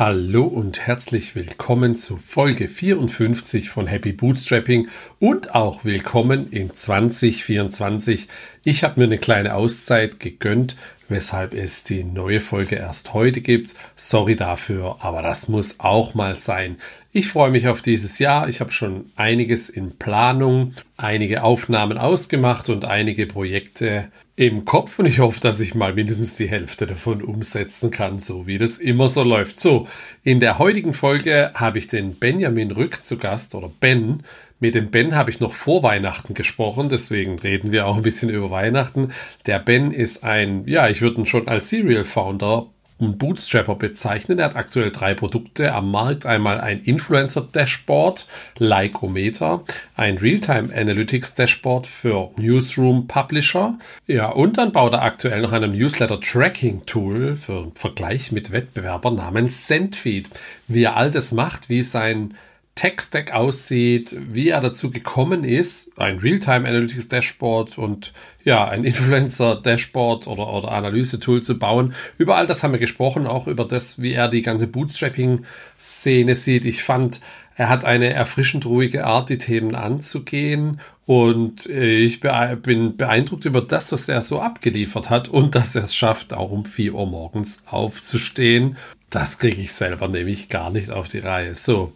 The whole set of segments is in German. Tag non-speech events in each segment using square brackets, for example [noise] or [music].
Hallo und herzlich willkommen zu Folge 54 von Happy Bootstrapping und auch willkommen in 2024. Ich habe mir eine kleine Auszeit gegönnt, weshalb es die neue Folge erst heute gibt. Sorry dafür, aber das muss auch mal sein. Ich freue mich auf dieses Jahr. Ich habe schon einiges in Planung, einige Aufnahmen ausgemacht und einige Projekte im Kopf und ich hoffe, dass ich mal mindestens die Hälfte davon umsetzen kann, so wie das immer so läuft. So, in der heutigen Folge habe ich den Benjamin Rück zu Gast oder Ben. Mit dem Ben habe ich noch vor Weihnachten gesprochen, deswegen reden wir auch ein bisschen über Weihnachten. Der Ben ist ein, ja, ich würde ihn schon als Serial Founder Bootstrapper bezeichnen. Er hat aktuell drei Produkte am Markt. Einmal ein Influencer Dashboard, Likeometer, ein Realtime Analytics Dashboard für Newsroom Publisher. Ja, und dann baut er aktuell noch ein Newsletter Tracking Tool für Vergleich mit Wettbewerbern namens Sendfeed. Wie er all das macht, wie sein Tech-Stack aussieht, wie er dazu gekommen ist, ein Realtime Analytics Dashboard und ja, ein Influencer Dashboard oder, oder Analyse-Tool zu bauen. Über all das haben wir gesprochen, auch über das, wie er die ganze Bootstrapping-Szene sieht. Ich fand, er hat eine erfrischend ruhige Art, die Themen anzugehen. Und ich bin beeindruckt über das, was er so abgeliefert hat und dass er es schafft, auch um 4 Uhr morgens aufzustehen. Das kriege ich selber nämlich gar nicht auf die Reihe. So,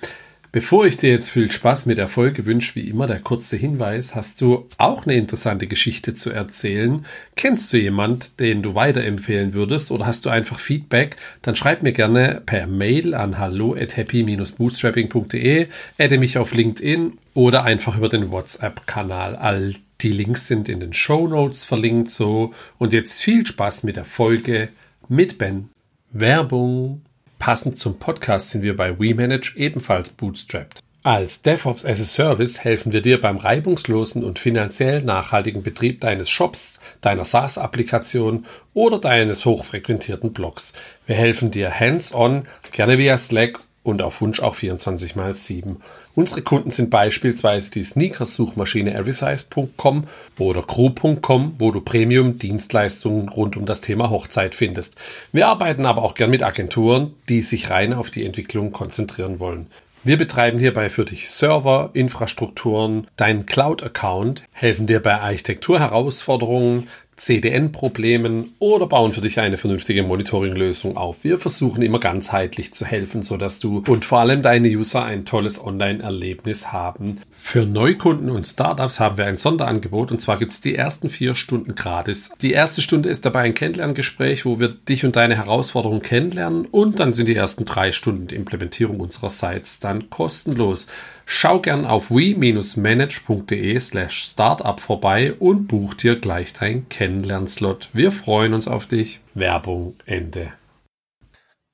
Bevor ich dir jetzt viel Spaß mit der Folge wünsche, wie immer der kurze Hinweis, hast du auch eine interessante Geschichte zu erzählen? Kennst du jemand, den du weiterempfehlen würdest oder hast du einfach Feedback? Dann schreib mir gerne per Mail an hallo at happy-bootstrapping.de, adde mich auf LinkedIn oder einfach über den WhatsApp-Kanal. All die Links sind in den Show Notes verlinkt so. Und jetzt viel Spaß mit der Folge mit Ben. Werbung. Passend zum Podcast sind wir bei WeManage ebenfalls bootstrapped. Als DevOps as a Service helfen wir dir beim reibungslosen und finanziell nachhaltigen Betrieb deines Shops, deiner SaaS-Applikation oder deines hochfrequentierten Blogs. Wir helfen dir hands-on, gerne via Slack und auf Wunsch auch 24 x 7. Unsere Kunden sind beispielsweise die Sneakers-Suchmaschine everysize.com oder crew.com, wo du Premium-Dienstleistungen rund um das Thema Hochzeit findest. Wir arbeiten aber auch gern mit Agenturen, die sich rein auf die Entwicklung konzentrieren wollen. Wir betreiben hierbei für dich Server, Infrastrukturen, deinen Cloud-Account, helfen dir bei Architekturherausforderungen, CDN-Problemen oder bauen für dich eine vernünftige Monitoring-Lösung auf. Wir versuchen immer ganzheitlich zu helfen, sodass du und vor allem deine User ein tolles Online-Erlebnis haben. Für Neukunden und Startups haben wir ein Sonderangebot und zwar gibt es die ersten vier Stunden gratis. Die erste Stunde ist dabei ein Kennenlerngespräch, wo wir dich und deine Herausforderungen kennenlernen und dann sind die ersten drei Stunden die Implementierung unserer Sites dann kostenlos. Schau gern auf we-manage.de slash startup vorbei und buch dir gleich dein Kennenlernslot. Wir freuen uns auf dich. Werbung Ende.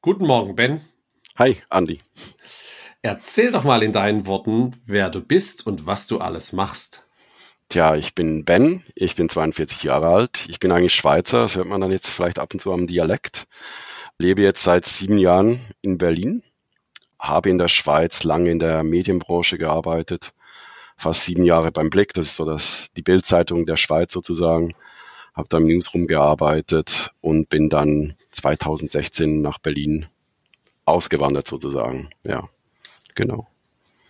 Guten Morgen, Ben. Hi, Andy. Erzähl doch mal in deinen Worten, wer du bist und was du alles machst. Tja, ich bin Ben, ich bin 42 Jahre alt, ich bin eigentlich Schweizer, das hört man dann jetzt vielleicht ab und zu am Dialekt. Lebe jetzt seit sieben Jahren in Berlin habe in der Schweiz lange in der Medienbranche gearbeitet, fast sieben Jahre beim Blick, das ist so das, die Bildzeitung der Schweiz sozusagen, habe da im Newsroom gearbeitet und bin dann 2016 nach Berlin ausgewandert sozusagen. Ja, genau.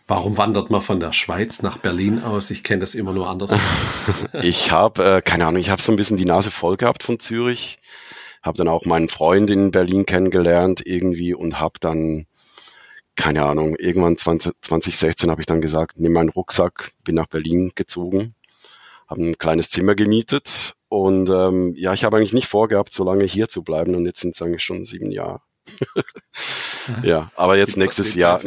Warum wandert man von der Schweiz nach Berlin aus? Ich kenne das immer nur anders. [laughs] ich habe, äh, keine Ahnung, ich habe so ein bisschen die Nase voll gehabt von Zürich, habe dann auch meinen Freund in Berlin kennengelernt irgendwie und habe dann keine Ahnung, irgendwann 20, 2016 habe ich dann gesagt, nimm meinen Rucksack, bin nach Berlin gezogen, habe ein kleines Zimmer gemietet und ähm, ja, ich habe eigentlich nicht vorgehabt, so lange hier zu bleiben und jetzt sind es eigentlich schon sieben Jahre. ja, aber jetzt die nächstes Jahr,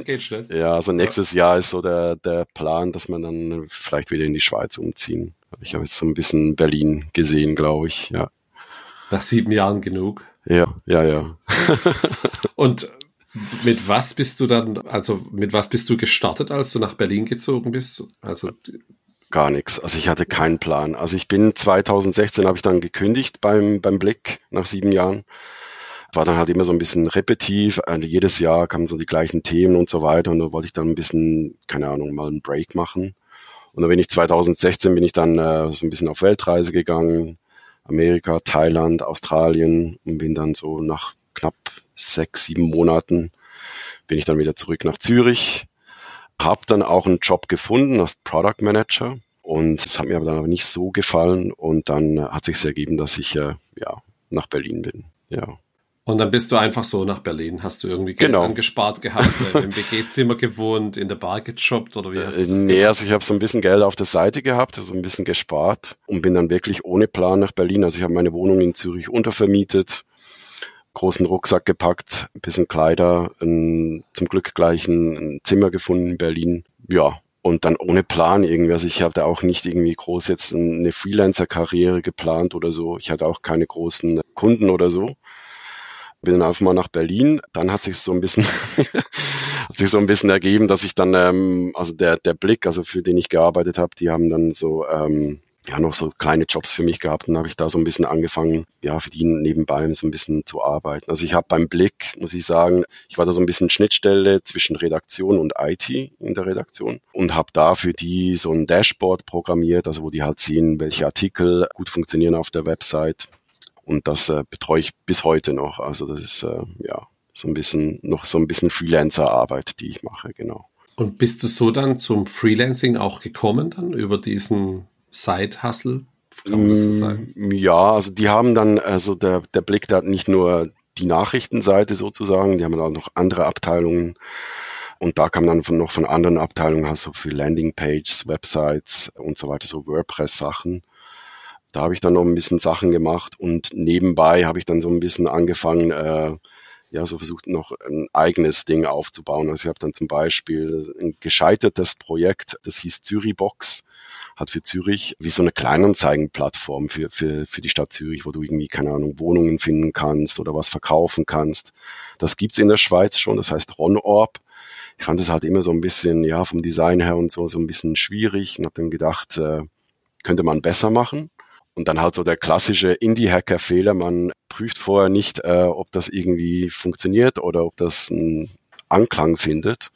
ja, also nächstes ja. Jahr ist so der, der Plan, dass man dann vielleicht wieder in die Schweiz umziehen. Ich habe jetzt so ein bisschen Berlin gesehen, glaube ich, ja. Nach sieben Jahren genug. Ja, ja, ja. und mit was bist du dann, also mit was bist du gestartet, als du nach Berlin gezogen bist? Also gar nichts. Also ich hatte keinen Plan. Also ich bin 2016 habe ich dann gekündigt beim beim Blick nach sieben Jahren. War dann halt immer so ein bisschen repetitiv. Also jedes Jahr kamen so die gleichen Themen und so weiter. Und da wollte ich dann ein bisschen, keine Ahnung, mal einen Break machen. Und dann bin ich 2016 bin ich dann äh, so ein bisschen auf Weltreise gegangen. Amerika, Thailand, Australien und bin dann so nach knapp sechs, sieben Monaten bin ich dann wieder zurück nach Zürich, habe dann auch einen Job gefunden als Product Manager und es hat mir aber dann aber nicht so gefallen und dann hat sich ergeben, dass ich äh, ja nach Berlin bin. Ja. Und dann bist du einfach so nach Berlin. Hast du irgendwie Geld Genau. angespart gehabt, [laughs] äh, im WG-Zimmer gewohnt, in der Bar gejobbt oder wie hast du Äh, das Nee, gemacht? also ich habe so ein bisschen Geld auf der Seite gehabt, also ein bisschen gespart und bin dann wirklich ohne Plan nach Berlin. Also ich habe meine Wohnung in Zürich untervermietet, großen Rucksack gepackt, ein bisschen Kleider, ein, zum Glück gleich ein, ein Zimmer gefunden in Berlin. Ja, und dann ohne Plan irgendwie. Also ich hatte auch nicht irgendwie groß jetzt eine Freelancer-Karriere geplant oder so. Ich hatte auch keine großen Kunden oder so bin dann einfach mal nach Berlin. Dann hat sich so ein bisschen, [laughs] hat sich so ein bisschen ergeben, dass ich dann, ähm, also der, der Blick, also für den ich gearbeitet habe, die haben dann so, ähm, ja, noch so kleine Jobs für mich gehabt und habe ich da so ein bisschen angefangen, ja, für die nebenbei so ein bisschen zu arbeiten. Also ich habe beim Blick, muss ich sagen, ich war da so ein bisschen Schnittstelle zwischen Redaktion und IT in der Redaktion und habe da für die so ein Dashboard programmiert, also wo die halt sehen, welche Artikel gut funktionieren auf der Website. Und das äh, betreue ich bis heute noch. Also das ist äh, ja so ein bisschen noch so ein bisschen Freelancer-Arbeit, die ich mache, genau. Und bist du so dann zum Freelancing auch gekommen, dann über diesen Side-Hustle? Kann man das so sagen? Mm, Ja, also die haben dann, also der, der Blick, hat nicht nur die Nachrichtenseite sozusagen, die haben dann auch noch andere Abteilungen. Und da kam dann von, noch von anderen Abteilungen, also für Landingpages, Websites und so weiter, so WordPress-Sachen. Da habe ich dann noch ein bisschen Sachen gemacht und nebenbei habe ich dann so ein bisschen angefangen, äh, ja, so versucht noch ein eigenes Ding aufzubauen. Also ich habe dann zum Beispiel ein gescheitertes Projekt, das hieß Zürichbox, hat für Zürich wie so eine Kleinanzeigenplattform für, für, für die Stadt Zürich, wo du irgendwie, keine Ahnung, Wohnungen finden kannst oder was verkaufen kannst. Das gibt's in der Schweiz schon, das heißt RonOrb. Ich fand es halt immer so ein bisschen, ja, vom Design her und so, so ein bisschen schwierig und habe dann gedacht, äh, könnte man besser machen. Und dann halt so der klassische Indie-Hacker-Fehler, man prüft vorher nicht, äh, ob das irgendwie funktioniert oder ob das einen Anklang findet.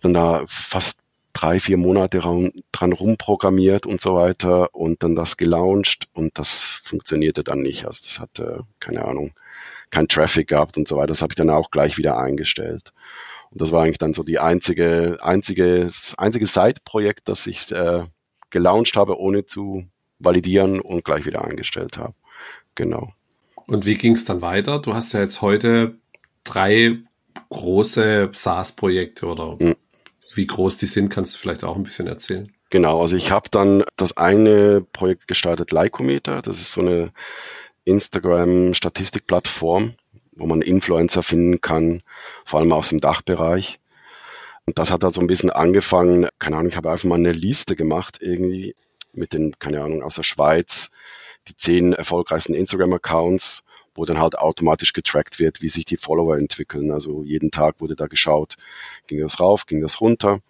Dann da fast drei, vier Monate ran, dran rumprogrammiert und so weiter und dann das gelauncht und das funktionierte dann nicht. Also das hatte, keine Ahnung, kein Traffic gehabt und so weiter. Das habe ich dann auch gleich wieder eingestellt. Und das war eigentlich dann so die einzige, einzige, das einzige Side-Projekt, das ich äh, gelauncht habe, ohne zu validieren und gleich wieder eingestellt habe. Genau. Und wie ging es dann weiter? Du hast ja jetzt heute drei große SaaS-Projekte oder Mhm. Wie groß die sind, kannst du vielleicht auch ein bisschen erzählen. Genau, also ich habe dann das eine Projekt gestartet, Lycometer. Das ist so eine Instagram-Statistikplattform, wo man Influencer finden kann, vor allem aus dem Dachbereich. Und das hat halt so ein bisschen angefangen, keine Ahnung, ich habe einfach mal eine Liste gemacht irgendwie mit den, keine Ahnung, aus der Schweiz, die zehn erfolgreichsten Instagram-Accounts, wo dann halt automatisch getrackt wird, wie sich die Follower entwickeln. Also jeden Tag wurde da geschaut, ging das rauf, ging das runter.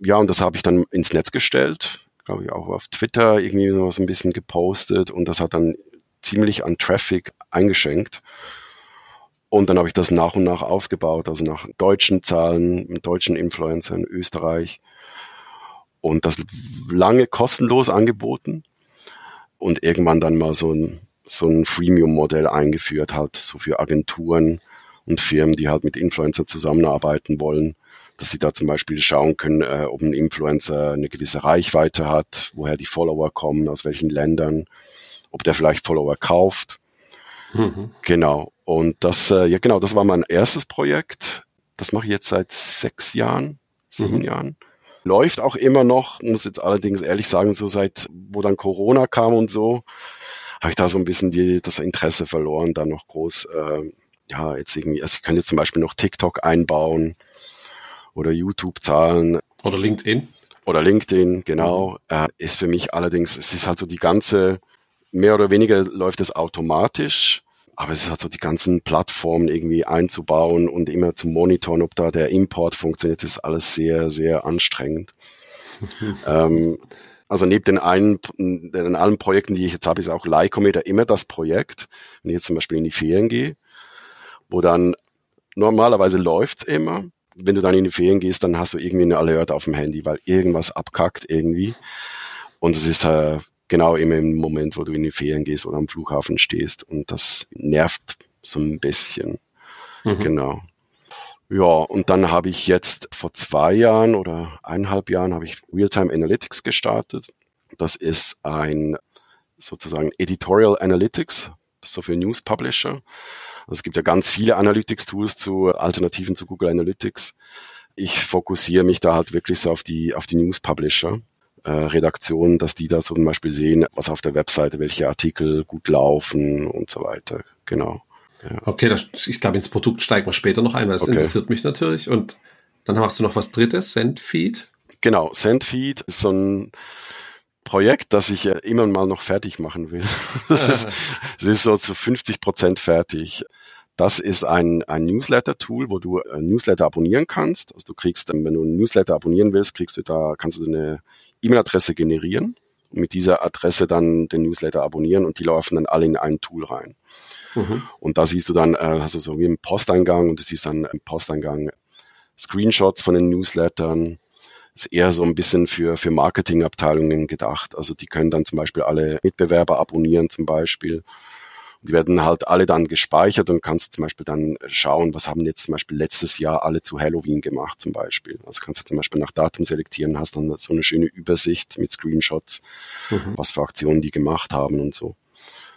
Ja, und das habe ich dann ins Netz gestellt, glaube ich auch auf Twitter irgendwie noch so ein bisschen gepostet und das hat dann ziemlich an Traffic eingeschenkt. Und dann habe ich das nach und nach ausgebaut, also nach deutschen Zahlen, mit deutschen Influencern in Österreich. Und das lange kostenlos angeboten und irgendwann dann mal so ein, so ein Freemium-Modell eingeführt hat, so für Agenturen und Firmen, die halt mit Influencer zusammenarbeiten wollen, dass sie da zum Beispiel schauen können, äh, ob ein Influencer eine gewisse Reichweite hat, woher die Follower kommen, aus welchen Ländern, ob der vielleicht Follower kauft. Mhm. Genau. Und das, äh, ja genau, das war mein erstes Projekt. Das mache ich jetzt seit sechs Jahren, sieben Mhm. Jahren. Läuft auch immer noch, muss jetzt allerdings ehrlich sagen, so seit, wo dann Corona kam und so, habe ich da so ein bisschen die, das Interesse verloren, da noch groß, äh, ja, jetzt irgendwie, also ich könnte jetzt zum Beispiel noch TikTok einbauen oder YouTube-Zahlen Oder LinkedIn. oder LinkedIn, genau, äh, ist für mich allerdings, es ist halt so die ganze, mehr oder weniger läuft es automatisch, aber es ist halt so die ganzen Plattformen irgendwie einzubauen und immer zu monitoren, ob da der Import funktioniert, ist alles sehr, sehr anstrengend. [laughs] ähm, also neben den, einen, den allen Projekten, die ich jetzt habe, ist auch Lycometer immer das Projekt, wenn ich jetzt zum Beispiel in die Ferien gehe, wo dann normalerweise läuft's immer, wenn du dann in die Ferien gehst, dann hast du irgendwie eine Alert auf dem Handy, weil irgendwas abkackt irgendwie. Und es ist äh, genau immer im Moment, wo du in die Ferien gehst oder am Flughafen stehst. Und das nervt so ein bisschen. Mhm. Genau. Ja, und dann habe ich jetzt vor zwei Jahren oder eineinhalb Jahren habe ich Realtime Analytics gestartet. Das ist ein sozusagen Editorial Analytics, so für News Publisher. Also es gibt ja ganz viele Analytics-Tools zu Alternativen zu Google Analytics. Ich fokussiere mich da halt wirklich so auf die, auf die News Publisher. Äh, Redaktionen, dass die da zum Beispiel sehen, was auf der Webseite, welche Artikel gut laufen und so weiter. Genau. Okay, das, ich glaube, ins Produkt steigen wir später noch ein, weil das okay. interessiert mich natürlich. Und dann hast du noch was drittes, SendFeed. Genau, SendFeed ist so ein Projekt, das ich immer mal noch fertig machen will. [laughs] Das ist, [laughs] ist so zu 50 Prozent fertig. Das ist ein, ein Newsletter-Tool, wo du ein Newsletter abonnieren kannst. Also du kriegst, wenn du ein Newsletter abonnieren willst, kriegst du da, kannst du eine E-Mail-Adresse generieren mit dieser Adresse dann den Newsletter abonnieren und die laufen dann alle in ein Tool rein. Mhm. Und da siehst du dann, äh, hast du so wie im Posteingang und du siehst dann im Posteingang Screenshots von den Newslettern. Ist eher so ein bisschen für, für Marketingabteilungen gedacht. Also die können dann zum Beispiel alle Mitbewerber abonnieren zum Beispiel die werden halt alle dann gespeichert und kannst zum Beispiel dann schauen, was haben jetzt zum Beispiel letztes Jahr alle zu Halloween gemacht zum Beispiel. Also kannst du zum Beispiel nach Datum selektieren, hast dann so eine schöne Übersicht mit Screenshots, mhm. was für Aktionen die gemacht haben und so.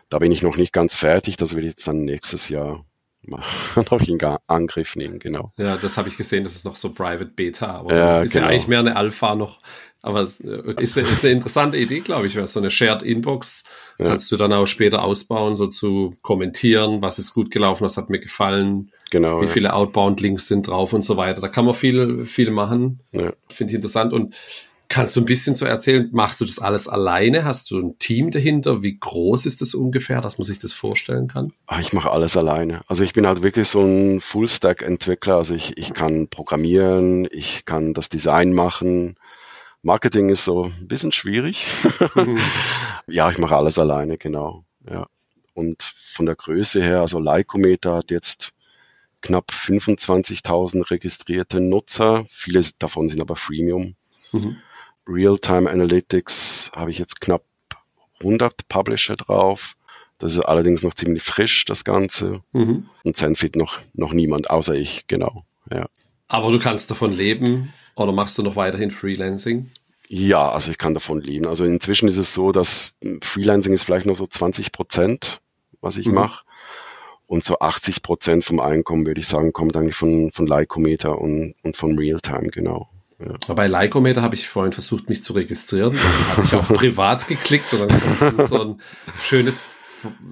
Da bin ich noch nicht ganz fertig, das will ich jetzt dann nächstes Jahr [laughs] noch in Angriff nehmen, genau. Ja, das habe ich gesehen, das ist noch so Private Beta, aber ja, ist genau. ja eigentlich mehr eine Alpha noch. Aber es äh, ist, ist eine interessante Idee, glaube ich, so eine Shared Inbox ja. kannst du dann auch später ausbauen, so zu kommentieren, was ist gut gelaufen, was hat mir gefallen, genau, wie ja. viele Outbound-Links sind drauf und so weiter. Da kann man viel, viel machen. Ja. Finde ich interessant. Und kannst du ein bisschen so erzählen, machst du das alles alleine? Hast du ein Team dahinter? Wie groß ist das ungefähr, dass man sich das vorstellen kann? Ah, ich mache alles alleine. Also ich bin halt wirklich so ein Full-Stack-Entwickler. Also ich, ich kann programmieren, ich kann das Design machen, Marketing ist so ein bisschen schwierig. Mhm. [laughs] ja, ich mache alles alleine, genau. Ja. Und von der Größe her, also Lycometer hat jetzt knapp 25.000 registrierte Nutzer. Viele davon sind aber Freemium. Mhm. Real-Time Analytics habe ich jetzt knapp 100 Publisher drauf. Das ist allerdings noch ziemlich frisch, das Ganze. Mhm. Und Zenfit noch, noch niemand, außer ich, genau. Ja. Aber du kannst davon leben oder machst du noch weiterhin Freelancing? Ja, also ich kann davon leben. Also inzwischen ist es so, dass Freelancing ist vielleicht nur so 20 Prozent, was ich mhm. mache. Und so 80 Prozent vom Einkommen, würde ich sagen, kommt eigentlich von, von Lycometer und, und von Realtime, genau. Ja. Bei Lycometer habe ich vorhin versucht, mich zu registrieren. Dann habe ich auf [laughs] privat geklickt und dann kommt so ein schönes,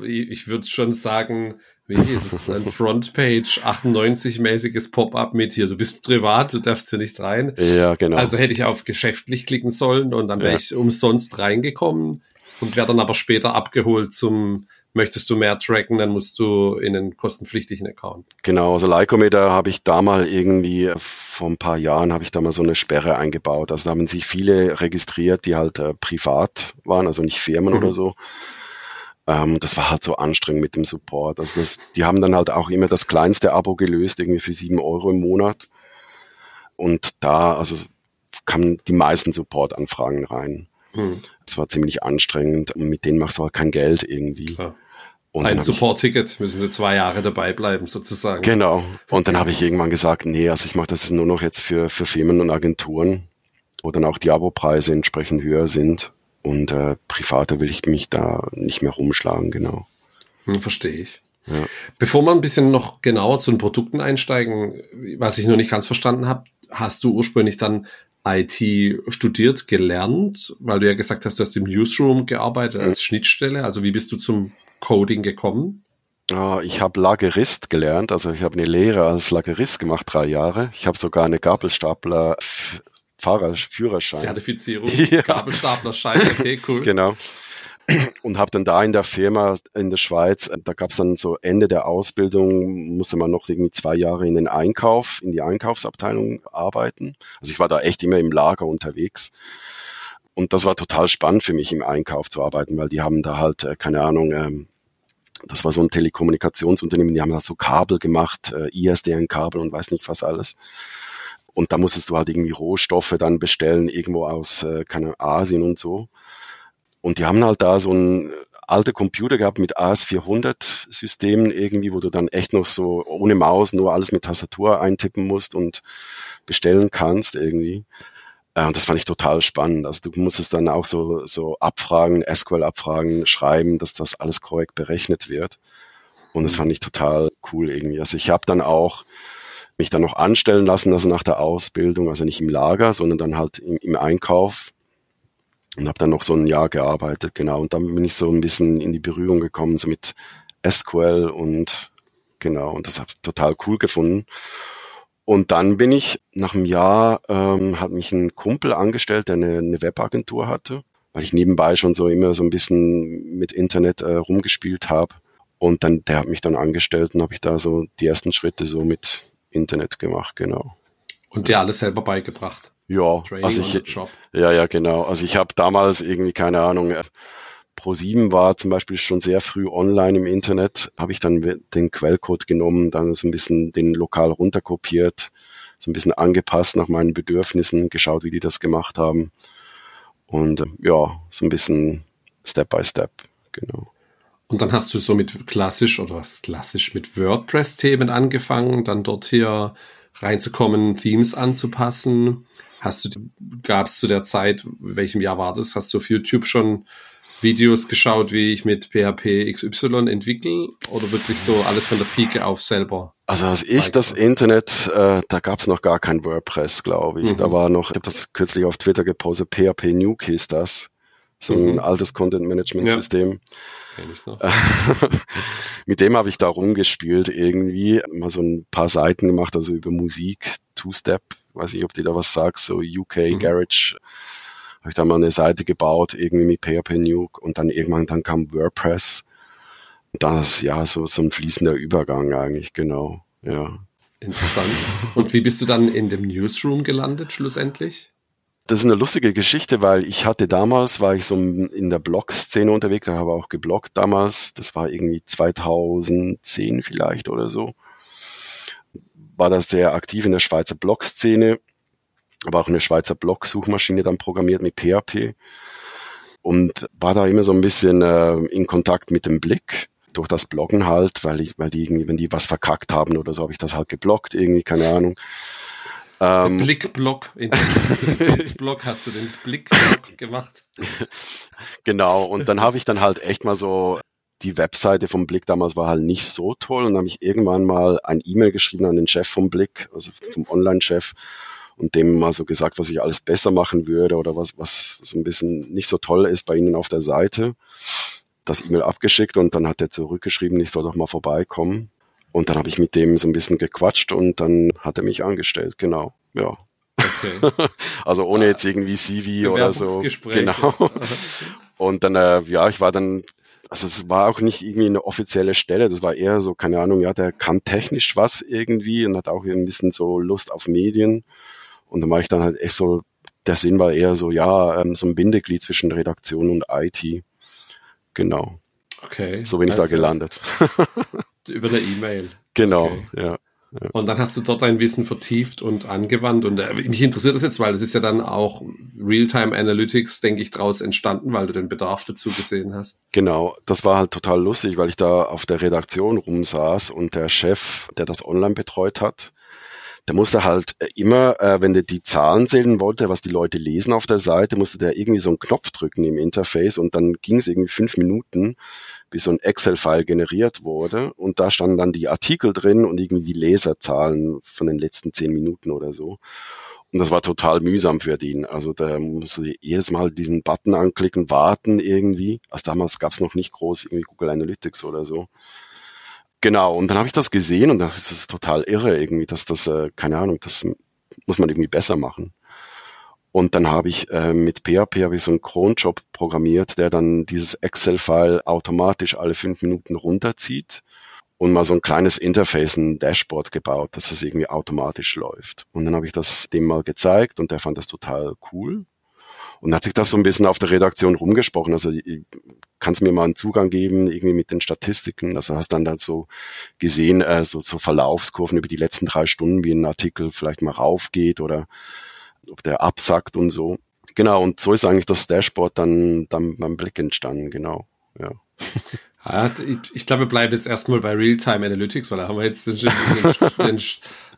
ich würde schon sagen, wie ist es, ein [laughs] Frontpage 98-mäßiges Pop-up mit hier, du bist privat, du darfst hier nicht rein. Ja, genau. Also hätte ich auf geschäftlich klicken sollen und dann wäre ja. ich umsonst reingekommen und wäre dann aber später abgeholt zum möchtest du mehr tracken, dann musst du in einen kostenpflichtigen Account. Genau, also Lycometer habe ich da mal irgendwie, vor ein paar Jahren habe ich da mal so eine Sperre eingebaut. Also da haben sich viele registriert, die halt äh, privat waren, also nicht Firmen mhm. oder so. Ähm, das war halt so anstrengend mit dem Support. Also das, die haben dann halt auch immer das kleinste Abo gelöst, irgendwie für sieben Euro im Monat. Und da, also kamen die meisten Support-Anfragen rein. Hm. Das war ziemlich anstrengend und mit denen machst du halt kein Geld irgendwie. Klar. Und ein Support-Ticket, müssen sie zwei Jahre dabei bleiben sozusagen. Genau. Und dann habe ich irgendwann gesagt, nee, also ich mache das nur noch jetzt für, für Firmen und Agenturen, wo dann auch die Abo-Preise entsprechend höher sind. Und äh, privater will ich mich da nicht mehr rumschlagen, genau. Hm, verstehe ich. Ja. Bevor wir ein bisschen noch genauer zu den Produkten einsteigen, was ich noch nicht ganz verstanden habe, hast du ursprünglich dann IT studiert, gelernt, weil du ja gesagt hast, du hast im Newsroom gearbeitet als. Schnittstelle. Also wie bist du zum Coding gekommen? Ah, ich habe Lagerist gelernt, also ich habe eine Lehre als Lagerist gemacht, drei Jahre. Ich habe sogar eine Gabelstapler Fahrer, Führerschein. Zertifizierung, [laughs] ja. Gabelstaplerschein, okay, cool. [laughs] genau. Und habe dann da in der Firma in der Schweiz, äh, da gab es dann so Ende der Ausbildung, musste man noch irgendwie zwei Jahre in den Einkauf, in die Einkaufsabteilung arbeiten. Also ich war da echt immer im Lager unterwegs. Und das war total spannend für mich im Einkauf zu arbeiten, weil die haben da halt, äh, keine Ahnung, ähm, das war so ein Telekommunikationsunternehmen, die haben da so Kabel gemacht, äh, ISDN-Kabel und weiß nicht was alles. Und da musstest du halt irgendwie Rohstoffe dann bestellen, irgendwo aus, äh, keine Asien und so. Und die haben halt da so ein alte Computer gehabt mit AS400 Systemen irgendwie, wo du dann echt noch so ohne Maus nur alles mit Tastatur eintippen musst und bestellen kannst irgendwie. Äh, und das fand ich total spannend. Also du musstest dann auch so, so Abfragen, SQL-Abfragen schreiben, dass das alles korrekt berechnet wird. Und das mhm. fand ich total cool irgendwie. Also ich habe dann auch mich dann noch anstellen lassen, also nach der Ausbildung, also nicht im Lager, sondern dann halt im, im Einkauf und habe dann noch so ein Jahr gearbeitet, genau. Und dann bin ich so ein bisschen in die Berührung gekommen, so mit SQL und genau, und das habe ich total cool gefunden. Und dann bin ich nach einem Jahr, ähm, hat mich ein Kumpel angestellt, der eine, eine Webagentur hatte, weil ich nebenbei schon so immer so ein bisschen mit Internet äh, rumgespielt habe. Und dann, der hat mich dann angestellt und habe ich da so die ersten Schritte so mit Internet gemacht, genau. Und dir alles selber beigebracht? Ja, also ich, ja, ja, genau. Also ich habe damals irgendwie, keine Ahnung, äh, Pro7 war zum Beispiel schon sehr früh online im Internet, habe ich dann den Quellcode genommen, dann so ein bisschen den lokal runterkopiert, so ein bisschen angepasst nach meinen Bedürfnissen, geschaut, wie die das gemacht haben. Und äh, ja, so ein bisschen Step by Step, genau. Und dann hast du so mit klassisch oder was klassisch mit WordPress-Themen angefangen, dann dort hier reinzukommen, Themes anzupassen. Hast du, gab es zu der Zeit, welchem Jahr war das? Hast du auf YouTube schon Videos geschaut, wie ich mit PHP XY entwickle oder wirklich so alles von der Pike auf selber? Also als ich das Internet, äh, da gab es noch gar kein WordPress, glaube ich. Mhm. Da war noch, ich habe das kürzlich auf Twitter gepostet, PHP Nuke hieß das. So ein mhm. altes Content-Management-System. Ja. [laughs] Mit dem habe ich da rumgespielt irgendwie, mal so ein paar Seiten gemacht, also über Musik, Two-Step, weiß nicht, ob dir da was sagst, so UK mhm. Garage. Habe ich da mal eine Seite gebaut, irgendwie mit PHP Nuke und dann irgendwann dann kam WordPress. Das, ja, so, so ein fließender Übergang eigentlich, genau, ja. Interessant. Und wie bist du dann in dem Newsroom gelandet schlussendlich? Das ist eine lustige Geschichte, weil ich hatte damals, war ich so in der Blog-Szene unterwegs, da habe auch gebloggt damals, das war irgendwie 2010 vielleicht oder so. War das sehr aktiv in der Schweizer Blog-Szene, aber auch eine Schweizer Blog-Suchmaschine dann programmiert mit PHP und war da immer so ein bisschen äh, in Kontakt mit dem Blick durch das Bloggen halt, weil ich, weil die irgendwie, wenn die was verkackt haben oder so, habe ich das halt geblockt, irgendwie, keine Ahnung. Ähm, Blickblock, in dem [laughs] Bildblock hast du den Blickblock gemacht. genau, und dann habe ich dann halt echt mal so die Webseite vom Blick damals war halt nicht so toll und dann habe ich irgendwann mal ein E-Mail geschrieben an den Chef vom Blick, also vom Online-Chef und dem mal so gesagt, was ich alles besser machen würde oder was, was so ein bisschen nicht so toll ist bei Ihnen auf der Seite. Das E-Mail abgeschickt und dann hat er zurückgeschrieben, ich soll doch mal vorbeikommen. Und dann habe ich mit dem so ein bisschen gequatscht und dann hat er mich angestellt, genau. Ja. Okay. [laughs] also ohne jetzt irgendwie CV oder so. Genau. [laughs] Und dann, äh, ja, ich war dann also es war auch nicht irgendwie eine offizielle Stelle, das war eher so, keine Ahnung, ja, der kann technisch was irgendwie und hat auch ein bisschen so Lust auf Medien. Und dann war ich dann halt echt so, der Sinn war eher so, ja, ähm, so ein Bindeglied zwischen Redaktion und IT. Genau. Okay. So bin ich also, da gelandet. [laughs] über eine E-Mail. Genau, okay. ja. Und dann hast du dort dein Wissen vertieft und angewandt. Und äh, mich interessiert das jetzt, weil das ist ja dann auch Realtime Analytics, denke ich, daraus entstanden, weil du den Bedarf dazu gesehen hast. Genau, das war halt total lustig, weil ich da auf der Redaktion rumsaß und der Chef, der das online betreut hat, der musste halt äh, immer, äh, wenn der die Zahlen sehen wollte, was die Leute lesen auf der Seite, musste der irgendwie so einen Knopf drücken im Interface und dann ging es irgendwie fünf Minuten, bis so ein Excel-File generiert wurde und da standen dann die Artikel drin und irgendwie die Leserzahlen von den letzten zehn Minuten oder so. Und das war total mühsam für den. Also da musste jedes Mal diesen Button anklicken, warten irgendwie. Also damals gab es noch nicht groß irgendwie Google Analytics oder so. Genau, und dann habe ich das gesehen und das ist total irre irgendwie, dass das, äh, keine Ahnung, das muss man irgendwie besser machen. Und dann habe ich äh, mit PHP habe ich so einen Cronjob programmiert, der dann dieses Excel-File automatisch alle fünf Minuten runterzieht und mal so ein kleines Interface, ein Dashboard gebaut, dass das irgendwie automatisch läuft. Und dann habe ich das dem mal gezeigt und der fand das total cool. Und hat sich das so ein bisschen auf der Redaktion rumgesprochen. Also kannst mir mal einen Zugang geben, irgendwie mit den Statistiken. Also hast dann dann so gesehen, äh, so, so Verlaufskurven über die letzten drei Stunden, wie ein Artikel vielleicht mal raufgeht oder ob der absackt und so. Genau, und so ist eigentlich das Dashboard dann, dann beim Blick entstanden, genau. Ja. [laughs] Ja, ich, glaube, wir bleiben jetzt erstmal bei Real-Time Analytics, weil da haben wir jetzt den, den,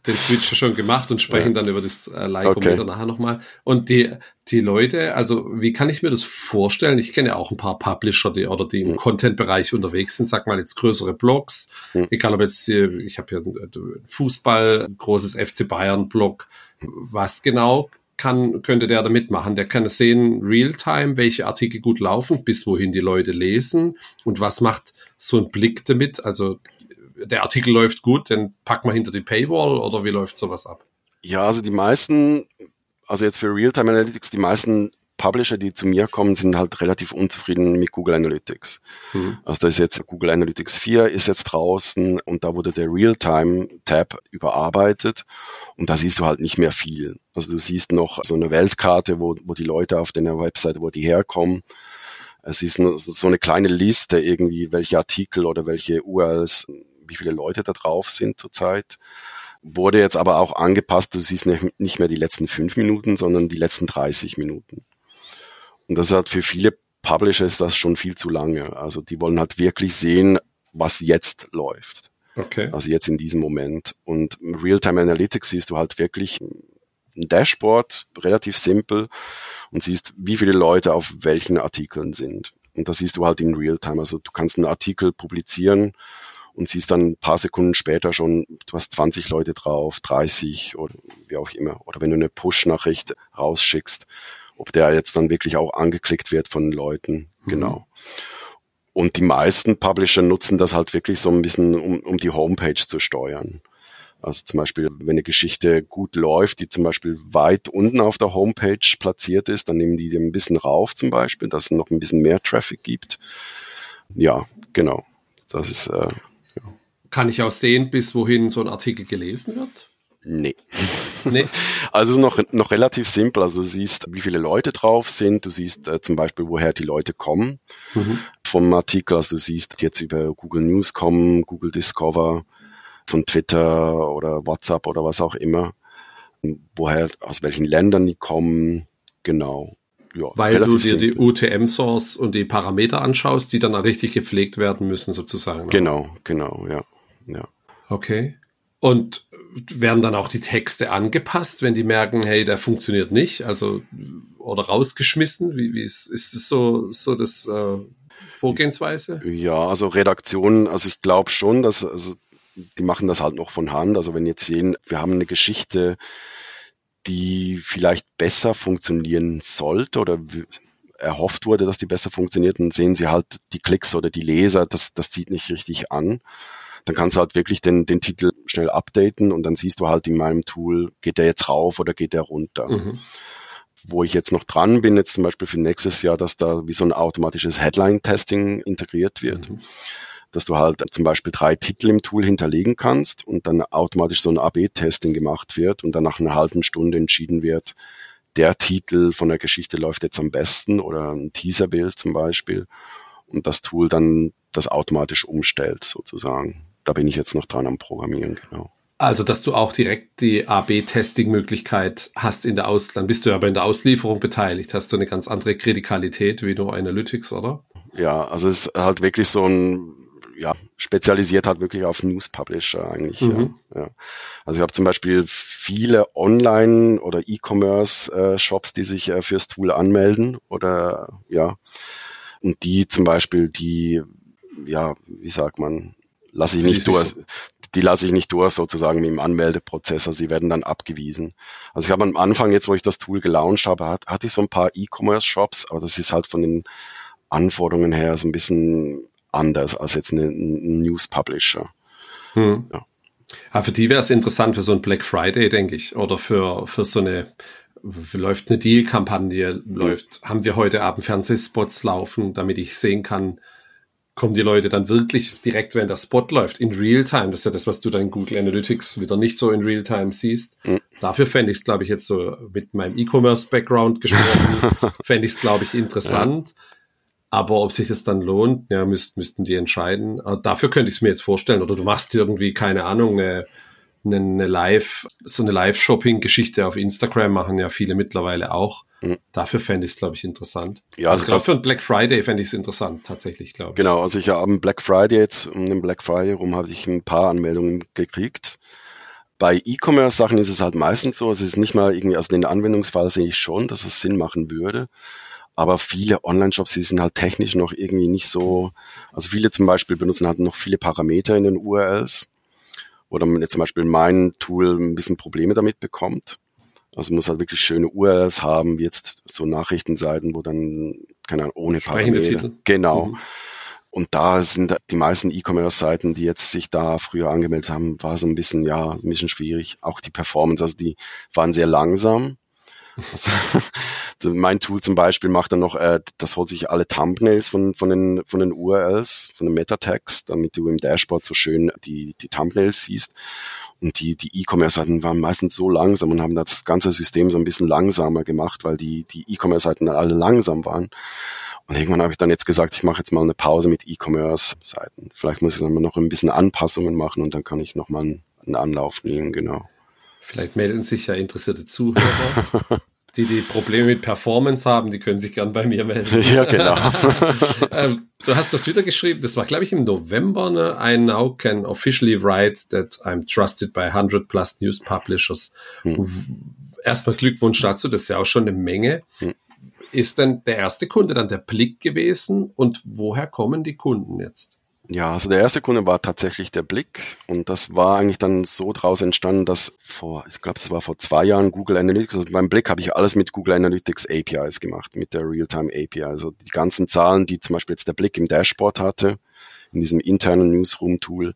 den, Switch schon gemacht und sprechen ja. dann über das äh, Leicometer okay. nachher nochmal. Und die, die Leute, also wie kann ich mir das vorstellen? Ich kenne ja auch ein paar Publisher, die oder die im mhm. Content-Bereich unterwegs sind, sag mal jetzt größere Blogs, mhm. egal ob jetzt, ich habe hier einen Fußball, großes FC Bayern-Blog, was genau kann, könnte der da mitmachen. Der kann sehen, real-time, welche Artikel gut laufen, bis wohin die Leute lesen und was macht so ein Blick damit. Also der Artikel läuft gut, den packen wir hinter die Paywall oder wie läuft sowas ab? Ja, also die meisten, also jetzt für Real-Time Analytics, die meisten Publisher, die zu mir kommen, sind halt relativ unzufrieden mit Google Analytics. Mhm. Also da ist jetzt Google Analytics 4 ist jetzt draußen und da wurde der Real-Time-Tab überarbeitet und da siehst du halt nicht mehr viel. Also du siehst noch so eine Weltkarte, wo, wo die Leute auf der Webseite, wo die herkommen. Es ist so eine kleine Liste irgendwie, welche Artikel oder welche URLs, wie viele Leute da drauf sind zurzeit wurde jetzt aber auch angepasst. Du siehst nicht mehr die letzten fünf Minuten, sondern die letzten 30 Minuten. Und das hat für viele Publisher ist das schon viel zu lange. Also die wollen halt wirklich sehen, was jetzt läuft. Okay. Also jetzt in diesem Moment. Und Real-Time Analytics siehst du halt wirklich ein Dashboard, relativ simpel, und siehst, wie viele Leute auf welchen Artikeln sind. Und das siehst du halt in Real-Time. Also du kannst einen Artikel publizieren und siehst dann ein paar Sekunden später schon, du hast 20 Leute drauf, 30 oder wie auch immer. Oder wenn du eine Push-Nachricht rausschickst, ob der jetzt dann wirklich auch angeklickt wird von Leuten. Mhm. Genau. Und die meisten Publisher nutzen das halt wirklich so ein bisschen, um, um die Homepage zu steuern. Also zum Beispiel, wenn eine Geschichte gut läuft, die zum Beispiel weit unten auf der Homepage platziert ist, dann nehmen die die ein bisschen rauf zum Beispiel, dass es noch ein bisschen mehr Traffic gibt. Ja, genau. Das ist. Äh, ja. Kann ich auch sehen, bis wohin so ein Artikel gelesen wird? Nee. nee. [laughs] Also noch, noch relativ simpel. Also du siehst, wie viele Leute drauf sind. Du siehst äh, zum Beispiel, woher die Leute kommen mhm. vom Artikel. Also du siehst jetzt über Google News kommen, Google Discover, von Twitter oder WhatsApp oder was auch immer. Woher, aus welchen Ländern die kommen. Genau. Ja, Weil du dir simpel. die UTM-Source und die Parameter anschaust, die dann auch richtig gepflegt werden müssen, sozusagen. Genau, genau, ja. ja. Okay. Und werden dann auch die Texte angepasst, wenn die merken, hey, der funktioniert nicht, also oder rausgeschmissen? Wie, wie ist, ist es so, so das äh, Vorgehensweise? Ja, also Redaktionen, also ich glaube schon, dass also die machen das halt noch von Hand. Also wenn jetzt sehen, wir haben eine Geschichte, die vielleicht besser funktionieren sollte oder erhofft wurde, dass die besser funktioniert, dann sehen sie halt die Klicks oder die Leser, das, das zieht nicht richtig an dann kannst du halt wirklich den, den Titel schnell updaten und dann siehst du halt in meinem Tool, geht der jetzt rauf oder geht der runter. Mhm. Wo ich jetzt noch dran bin, jetzt zum Beispiel für nächstes Jahr, dass da wie so ein automatisches Headline-Testing integriert wird. Mhm. Dass du halt zum Beispiel drei Titel im Tool hinterlegen kannst und dann automatisch so ein AB-Testing gemacht wird und dann nach einer halben Stunde entschieden wird, der Titel von der Geschichte läuft jetzt am besten oder ein Teaserbild zum Beispiel und das Tool dann das automatisch umstellt sozusagen da bin ich jetzt noch dran am Programmieren, genau. Also, dass du auch direkt die AB-Testing-Möglichkeit hast in der Aus, dann bist du ja aber in der Auslieferung beteiligt. Hast du eine ganz andere Kritikalität wie nur Analytics, oder? Ja, also es ist halt wirklich so ein, ja, spezialisiert halt wirklich auf News Publisher eigentlich. Mhm. Ja, ja. Also ich habe zum Beispiel viele Online- oder E-Commerce-Shops, äh, die sich äh, fürs Tool anmelden oder ja, und die zum Beispiel, die, ja, wie sagt man, lasse ich nicht durch. Die lasse ich nicht durch sozusagen mit dem Anmeldeprozess. Also sie werden dann abgewiesen. Also ich habe am Anfang jetzt, wo ich das Tool gelauncht habe, hat, hatte ich so ein paar E-Commerce-Shops, aber das ist halt von den Anforderungen her so ein bisschen anders als jetzt ein News-Publisher. Hm. Ja. Ja, für die wäre es interessant für so ein Black Friday, denke ich, oder für, für so eine läuft eine Deal-Kampagne, läuft, haben wir heute Abend Fernsehspots laufen, damit ich sehen kann, kommen die Leute dann wirklich direkt, wenn der Spot läuft, in Realtime. Das ist ja das, was du dann in Google Analytics wieder nicht so in Realtime siehst. Mhm. Dafür fände ich es, glaube ich, jetzt so mit meinem E-Commerce-Background gesprochen, [laughs] fände ich es, glaube ich, interessant. Ja. Aber ob sich das dann lohnt, ja, müsst, müssten die entscheiden. Aber dafür könnte ich es mir jetzt vorstellen. Oder du machst irgendwie, keine Ahnung, eine, eine Live, so eine Live-Shopping-Geschichte auf Instagram machen ja viele mittlerweile auch. Mhm. Dafür fände ich es, glaube ich, interessant. Ja, also, also glaube, für einen Black Friday fände ich es interessant, tatsächlich, glaube ich. Genau, also ich habe am Black Friday jetzt, um den Black Friday rum, habe ich ein paar Anmeldungen gekriegt. Bei E-Commerce-Sachen ist es halt meistens so, es ist nicht mal irgendwie, also den Anwendungsfall sehe ich schon, dass es Sinn machen würde. Aber viele Online-Shops, die sind halt technisch noch irgendwie nicht so, also viele zum Beispiel benutzen halt noch viele Parameter in den URLs. Oder wenn jetzt zum Beispiel mein Tool ein bisschen Probleme damit bekommt. Also muss halt wirklich schöne URLs haben, wie jetzt so Nachrichtenseiten, wo dann, keine Ahnung, ohne Parameter. Titel. Genau. Mhm. Und da sind die meisten E-Commerce-Seiten, die jetzt sich da früher angemeldet haben, war so ein bisschen, ja, ein bisschen schwierig. Auch die Performance, also die waren sehr langsam. Also, [laughs] mein Tool zum Beispiel macht dann noch, äh, das holt sich alle Thumbnails von, von, den, von den URLs, von den Meta-Tags, damit du im Dashboard so schön die, die Thumbnails siehst. Und die, die E-Commerce-Seiten waren meistens so langsam und haben das ganze System so ein bisschen langsamer gemacht, weil die, die E-Commerce-Seiten alle langsam waren. Und irgendwann habe ich dann jetzt gesagt, ich mache jetzt mal eine Pause mit E-Commerce-Seiten. Vielleicht muss ich dann mal noch ein bisschen Anpassungen machen und dann kann ich nochmal einen, einen Anlauf nehmen, genau. Vielleicht melden sich ja interessierte Zuhörer, [laughs] die die Probleme mit Performance haben, die können sich gern bei mir melden. [laughs] Ja, genau. [laughs] ähm, du hast auf Twitter geschrieben, das war glaube ich im November, ne? I now can officially write that I'm trusted by 100 plus news publishers. Hm. Erstmal Glückwunsch dazu, das ist ja auch schon eine Menge. Hm. Ist denn der erste Kunde dann der Blick gewesen und woher kommen die Kunden jetzt? Ja, also der erste Kunde war tatsächlich der Blick und das war eigentlich dann so draus entstanden, dass vor, ich glaube, das war vor zwei Jahren Google Analytics, also beim Blick habe ich alles mit Google Analytics APIs gemacht, mit der Realtime API. Also die ganzen Zahlen, die zum Beispiel jetzt der Blick im Dashboard hatte, in diesem internen Newsroom-Tool,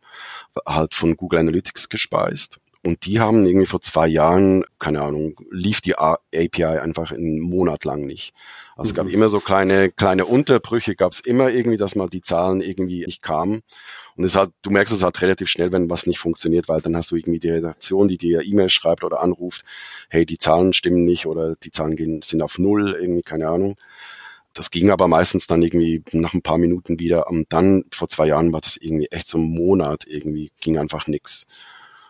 halt von Google Analytics gespeist. Und die haben irgendwie vor zwei Jahren, keine Ahnung, lief die API einfach einen Monat lang nicht. Also mhm. es gab mhm. immer so kleine, kleine Unterbrüche, gab es immer irgendwie, dass mal die Zahlen irgendwie nicht kamen. Und es hat, du merkst es halt relativ schnell, wenn was nicht funktioniert, weil dann hast du irgendwie die Redaktion, die dir E-Mail schreibt oder anruft, hey, die Zahlen stimmen nicht oder die Zahlen gehen, sind auf Null, irgendwie, keine Ahnung. Das ging aber meistens dann irgendwie nach ein paar Minuten wieder. Und dann vor zwei Jahren war das irgendwie echt so ein Monat irgendwie, ging einfach nix.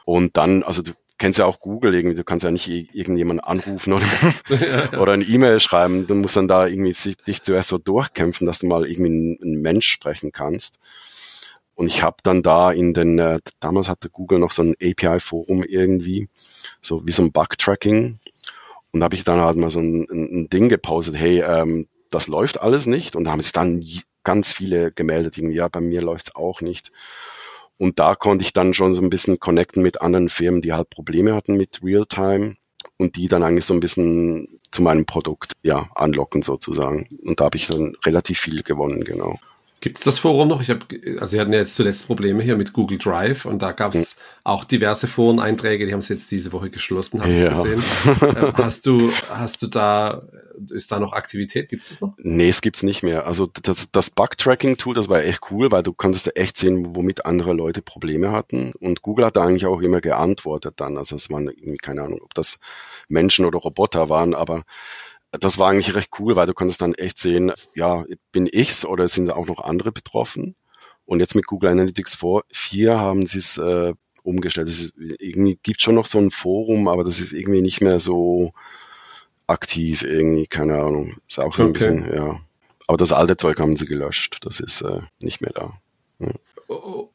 Und dann, also du kennst ja auch Google irgendwie, du kannst ja nicht irgendjemanden anrufen oder, [laughs] oder eine E-Mail schreiben. Du musst dann da irgendwie sich, dich zuerst so durchkämpfen, dass du mal irgendwie einen, einen Mensch sprechen kannst. Und ich habe dann da in den, äh, damals hatte Google noch so ein API-Forum irgendwie, so wie so ein Bug-Tracking. Und da habe ich dann halt mal so ein, ein Ding gepostet, hey, ähm, das läuft alles nicht. Und da haben sich dann ganz viele gemeldet, irgendwie, ja, bei mir läuft's auch nicht. Und da konnte ich dann schon so ein bisschen connecten mit anderen Firmen, die halt Probleme hatten mit Realtime und die dann eigentlich so ein bisschen zu meinem Produkt ja anlocken sozusagen. Und da habe ich dann relativ viel gewonnen, genau. Gibt es das Forum noch? Ich habe, also wir hatten ja jetzt zuletzt Probleme hier mit Google Drive und da gab es hm. auch diverse Foreneinträge, die haben es jetzt diese Woche geschlossen, habe ja. ich gesehen. [laughs] Ähm, hast du, hast du da, ist da noch Aktivität? Gibt es das noch? Nee, es gibt's nicht mehr. Also das, das Bug-Tracking-Tool, das war echt cool, weil du konntest echt sehen, womit andere Leute Probleme hatten. Und Google hat da eigentlich auch immer geantwortet dann. Also es waren irgendwie, keine Ahnung, ob das Menschen oder Roboter waren, aber das war eigentlich recht cool, weil du konntest dann echt sehen, ja, bin ich's oder sind auch noch andere betroffen? Und jetzt mit Google Analytics 4 haben sie es äh, umgestellt. Es irgendwie gibt schon noch so ein Forum, aber das ist irgendwie nicht mehr so aktiv irgendwie, keine Ahnung. Ist auch so ein okay. bisschen, ja. Aber das alte Zeug haben sie gelöscht. Das ist äh, nicht mehr da. Ja.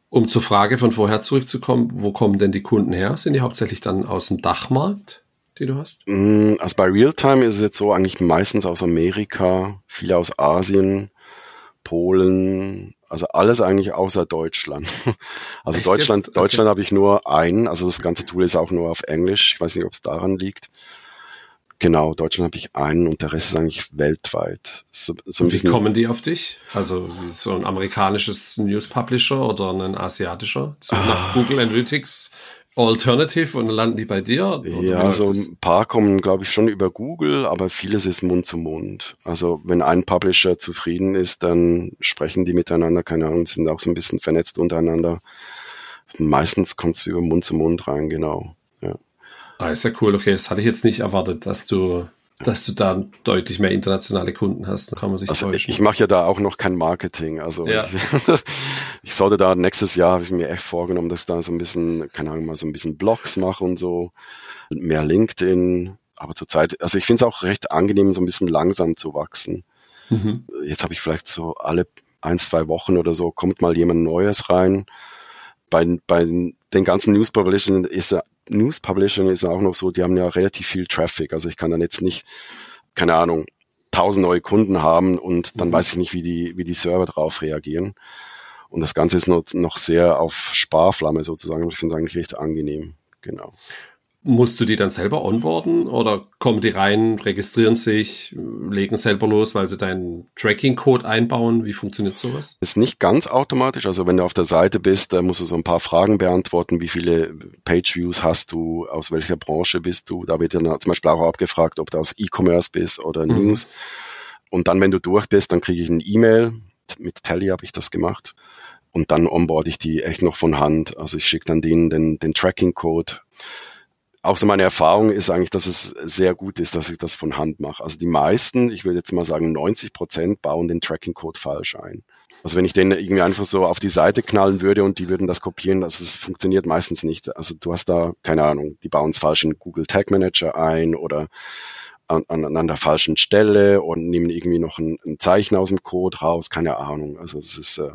Um zur Frage von vorher zurückzukommen, wo kommen denn die Kunden her? Sind die hauptsächlich dann aus dem Dachmarkt? Die du hast? Mm, also bei Realtime ist es jetzt so eigentlich meistens aus Amerika, viele aus Asien, Polen, also alles eigentlich außer Deutschland. [laughs] Also Echt Deutschland, okay. Deutschland habe ich nur einen, also das ganze Tool ist auch nur auf Englisch. Ich weiß nicht, ob es daran liegt. Genau, Deutschland habe ich einen und der Rest ist eigentlich weltweit. So, so wie kommen die auf dich? Also so ein amerikanisches News Publisher oder ein asiatischer? So nach ah. Google Analytics Alternative und dann landen die bei dir? ja, also ein paar kommen, glaube ich, schon über Google, aber vieles ist Mund zu Mund. Also wenn ein Publisher zufrieden ist, dann sprechen die miteinander, keine Ahnung, sind auch so ein bisschen vernetzt untereinander. Meistens kommt es über Mund zu Mund rein, genau. Ja. Ah, ist ja cool. Okay, das hatte ich jetzt nicht erwartet, dass du dass du da deutlich mehr internationale Kunden hast, dann kann man sich also täuschen. Ich mache ja da auch noch kein Marketing. Also ja. ich, [laughs] ich, sollte da nächstes Jahr, habe ich mir echt vorgenommen, dass ich da so ein bisschen, keine Ahnung, mal so ein bisschen Blogs mache und so, mehr LinkedIn. Aber zurzeit, also ich finde es auch recht angenehm, so ein bisschen langsam zu wachsen. Mhm. Jetzt habe ich vielleicht so alle ein, zwei Wochen oder so, kommt mal jemand Neues rein. Bei, bei den ganzen News Publishing ist News Publishing ist auch noch so, die haben ja relativ viel Traffic. Also ich kann dann jetzt nicht, keine Ahnung, tausend neue Kunden haben und dann mhm. weiß ich nicht, wie die, wie die Server darauf reagieren. Und das Ganze ist noch, noch sehr auf Sparflamme sozusagen. Ich finde es eigentlich recht angenehm. Genau. Musst du die dann selber onboarden oder kommen die rein, registrieren sich, legen selber los, weil sie deinen Tracking-Code einbauen? Wie funktioniert sowas? Ist nicht ganz automatisch. Also wenn du auf der Seite bist, musst du so ein paar Fragen beantworten. Wie viele Page-Views hast du? Aus welcher Branche bist du? Da wird dann zum Beispiel auch abgefragt, ob du aus E-Commerce bist oder mhm. News. Und dann, wenn du durch bist, dann kriege ich ein E-Mail. Mit Tally habe ich das gemacht. Und dann onboard ich die echt noch von Hand. Also ich schicke dann denen den, den Tracking-Code auch so meine Erfahrung ist eigentlich, dass es sehr gut ist, dass ich das von Hand mache. Also die meisten, ich würde jetzt mal sagen 90 Prozent bauen den Tracking-Code falsch ein. Also wenn ich den irgendwie einfach so auf die Seite knallen würde und die würden das kopieren, das ist, funktioniert meistens nicht. Also du hast da, keine Ahnung, die bauen es falsch in Google Tag Manager ein oder an, an, an der falschen Stelle und nehmen irgendwie noch ein, ein Zeichen aus dem Code raus, keine Ahnung. Also es ist, äh,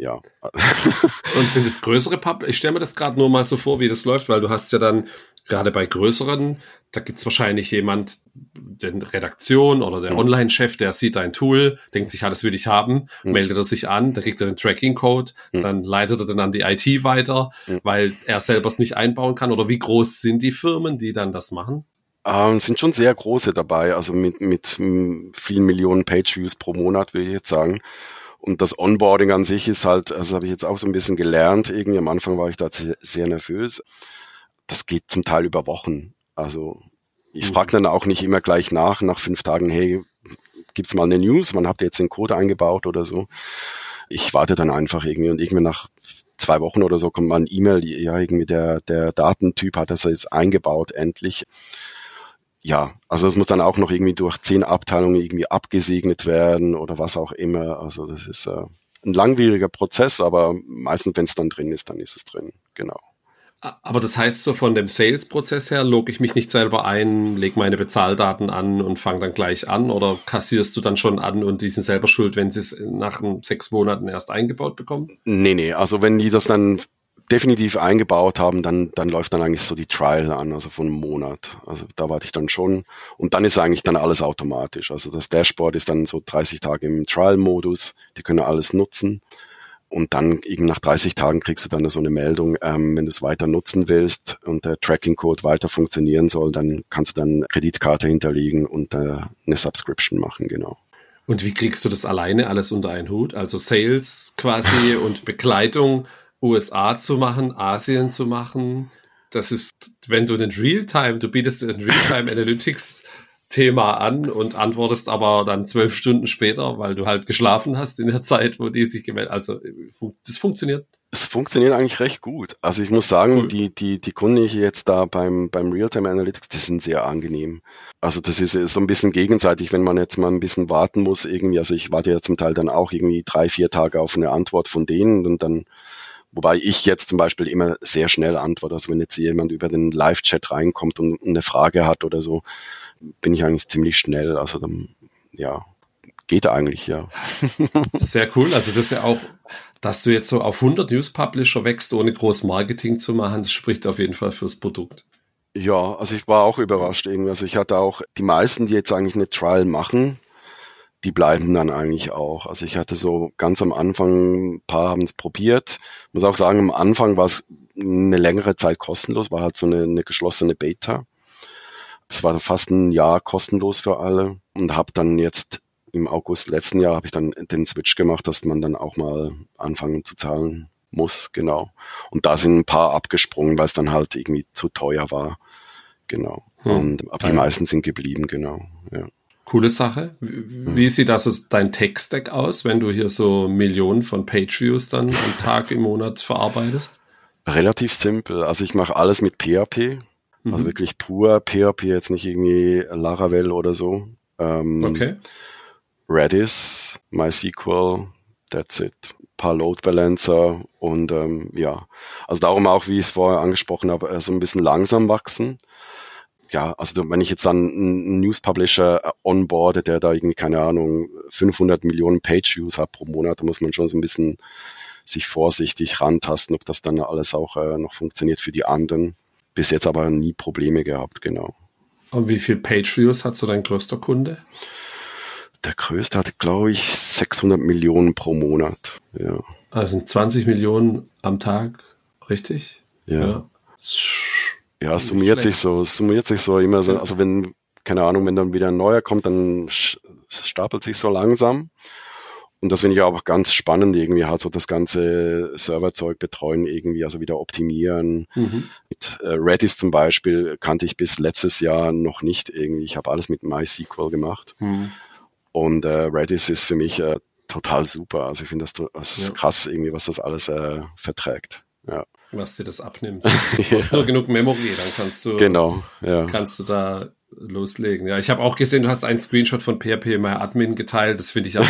ja. [laughs] Und sind es größere Pub? Ich stelle mir das gerade nur mal so vor, wie das läuft, weil du hast ja dann gerade bei größeren, da gibt es wahrscheinlich jemand, den Redaktion oder der mhm. Online-Chef, der sieht dein Tool, denkt sich, ja, das will ich haben, mhm. meldet er sich an, da kriegt er den Tracking-Code, mhm. dann leitet er dann an die IT weiter, mhm. weil er selber es nicht einbauen kann. Oder wie groß sind die Firmen, die dann das machen? Ähm, sind schon sehr große dabei, also mit, mit vielen Millionen Page-Views pro Monat, will ich jetzt sagen. Und das Onboarding an sich ist halt, also habe ich jetzt auch so ein bisschen gelernt. Irgendwie am Anfang war ich da sehr nervös. Das geht zum Teil über Wochen. Also ich mhm. frage dann auch nicht immer gleich nach, nach fünf Tagen, hey, gibt's mal eine News? Wann habt ihr jetzt den Code eingebaut oder so? Ich warte dann einfach irgendwie und irgendwie nach zwei Wochen oder so kommt mal ein E-Mail, ja, irgendwie der, der Datentyp hat das jetzt eingebaut, endlich ja, also das muss dann auch noch irgendwie durch zehn Abteilungen irgendwie abgesegnet werden oder was auch immer. Also das ist äh, ein langwieriger Prozess, aber meistens, wenn es dann drin ist, dann ist es drin. Genau. Aber das heißt so von dem Sales-Prozess her, log ich mich nicht selber ein, leg meine Bezahldaten an und fange dann gleich an oder kassierst du dann schon an und die sind selber schuld, wenn sie es nach sechs Monaten erst eingebaut bekommen? Nee, nee, also wenn die das dann definitiv eingebaut haben, dann, dann läuft dann eigentlich so die Trial an, also von einem Monat. Also da warte ich dann schon. Und dann ist eigentlich dann alles automatisch. Also das Dashboard ist dann so 30 Tage im Trial-Modus. Die können alles nutzen. Und dann eben nach 30 Tagen kriegst du dann so eine Meldung, ähm, wenn du es weiter nutzen willst und der Tracking-Code weiter funktionieren soll, dann kannst du dann Kreditkarte hinterlegen und äh, eine Subscription machen, genau. Und wie kriegst du das alleine alles unter einen Hut? Also Sales quasi [laughs] und Begleitung USA zu machen, Asien zu machen. Das ist, wenn du den Realtime, du bietest den Realtime [laughs] Analytics Thema an und antwortest aber dann zwölf Stunden später, weil du halt geschlafen hast in der Zeit, wo die sich gemeldet. Also das funktioniert. Es funktioniert eigentlich recht gut. Also ich muss sagen, cool. die, die, die Kunden, die ich jetzt da beim, beim Realtime Analytics, die sind sehr angenehm. Also das ist so ein bisschen gegenseitig, wenn man jetzt mal ein bisschen warten muss irgendwie. Also ich warte ja zum Teil dann auch irgendwie drei, vier Tage auf eine Antwort von denen und dann Wobei ich jetzt zum Beispiel immer sehr schnell antworte. Also wenn jetzt jemand über den Live-Chat reinkommt und eine Frage hat oder so, bin ich eigentlich ziemlich schnell. Also dann, ja, geht eigentlich, ja. [laughs] Sehr cool. Also das ist ja auch, dass du jetzt so auf 100 News-Publisher wächst, ohne groß Marketing zu machen, das spricht auf jeden Fall fürs Produkt. Ja, also ich war auch überrascht irgendwie. Also ich hatte auch die meisten, die jetzt eigentlich eine Trial machen, die bleiben dann eigentlich auch. Also ich hatte so ganz am Anfang, ein paar haben es probiert. Muss auch sagen, am Anfang war es eine längere Zeit kostenlos, war halt so eine, eine geschlossene Beta. Es war fast ein Jahr kostenlos für alle und habe dann jetzt im August letzten Jahr habe ich dann den Switch gemacht, dass man dann auch mal anfangen zu zahlen muss, genau. Und da sind ein paar abgesprungen, weil es dann halt irgendwie zu teuer war. Genau. Hm. Und aber die meisten sind geblieben, genau. Ja. Coole Sache. Wie sieht also dein Tech-Stack aus, wenn du hier so Millionen von Page-Views dann am Tag im Monat verarbeitest? Relativ simpel. Also ich mache alles mit PHP. Also mhm. wirklich pur PHP, jetzt nicht irgendwie Laravel oder so. Ähm, okay. Redis, MySQL, that's it. Ein paar Load Balancer und ähm, ja, also darum auch, wie ich es vorher angesprochen habe, äh, so ein bisschen langsam wachsen. Ja, also wenn ich jetzt dann einen News Publisher äh, onboarde, der da irgendwie, keine Ahnung, 500 Millionen Page Views hat pro Monat, da muss man schon so ein bisschen sich vorsichtig rantasten, ob das dann alles auch äh, noch funktioniert für die anderen. Bis jetzt aber nie Probleme gehabt, genau. Und wie viel Page Views hat so dein größter Kunde? Der größte hatte, glaube ich, 600 Millionen pro Monat. Ja. Also 20 Millionen am Tag, richtig? Ja. Ja, ja summiert sich so, summiert sich so immer so. Also wenn, keine Ahnung, wenn dann wieder ein neuer kommt, dann stapelt sich so langsam. Und das finde ich auch ganz spannend, irgendwie halt so das ganze Serverzeug betreuen, irgendwie, also wieder optimieren. Mhm. Mit äh, Redis zum Beispiel kannte ich bis letztes Jahr noch nicht irgendwie. Ich habe alles mit MySQL gemacht. Mhm. Und äh, Redis ist für mich äh, total super. Also ich finde das, das ist ja. krass irgendwie, was das alles äh, verträgt. Ja. Was dir das abnimmt. [laughs] ja. Nur genug Memory, dann kannst du, genau, ja. kannst du da loslegen. Ja, ich habe auch gesehen, du hast einen Screenshot von PHP Admin geteilt. Das finde ich auch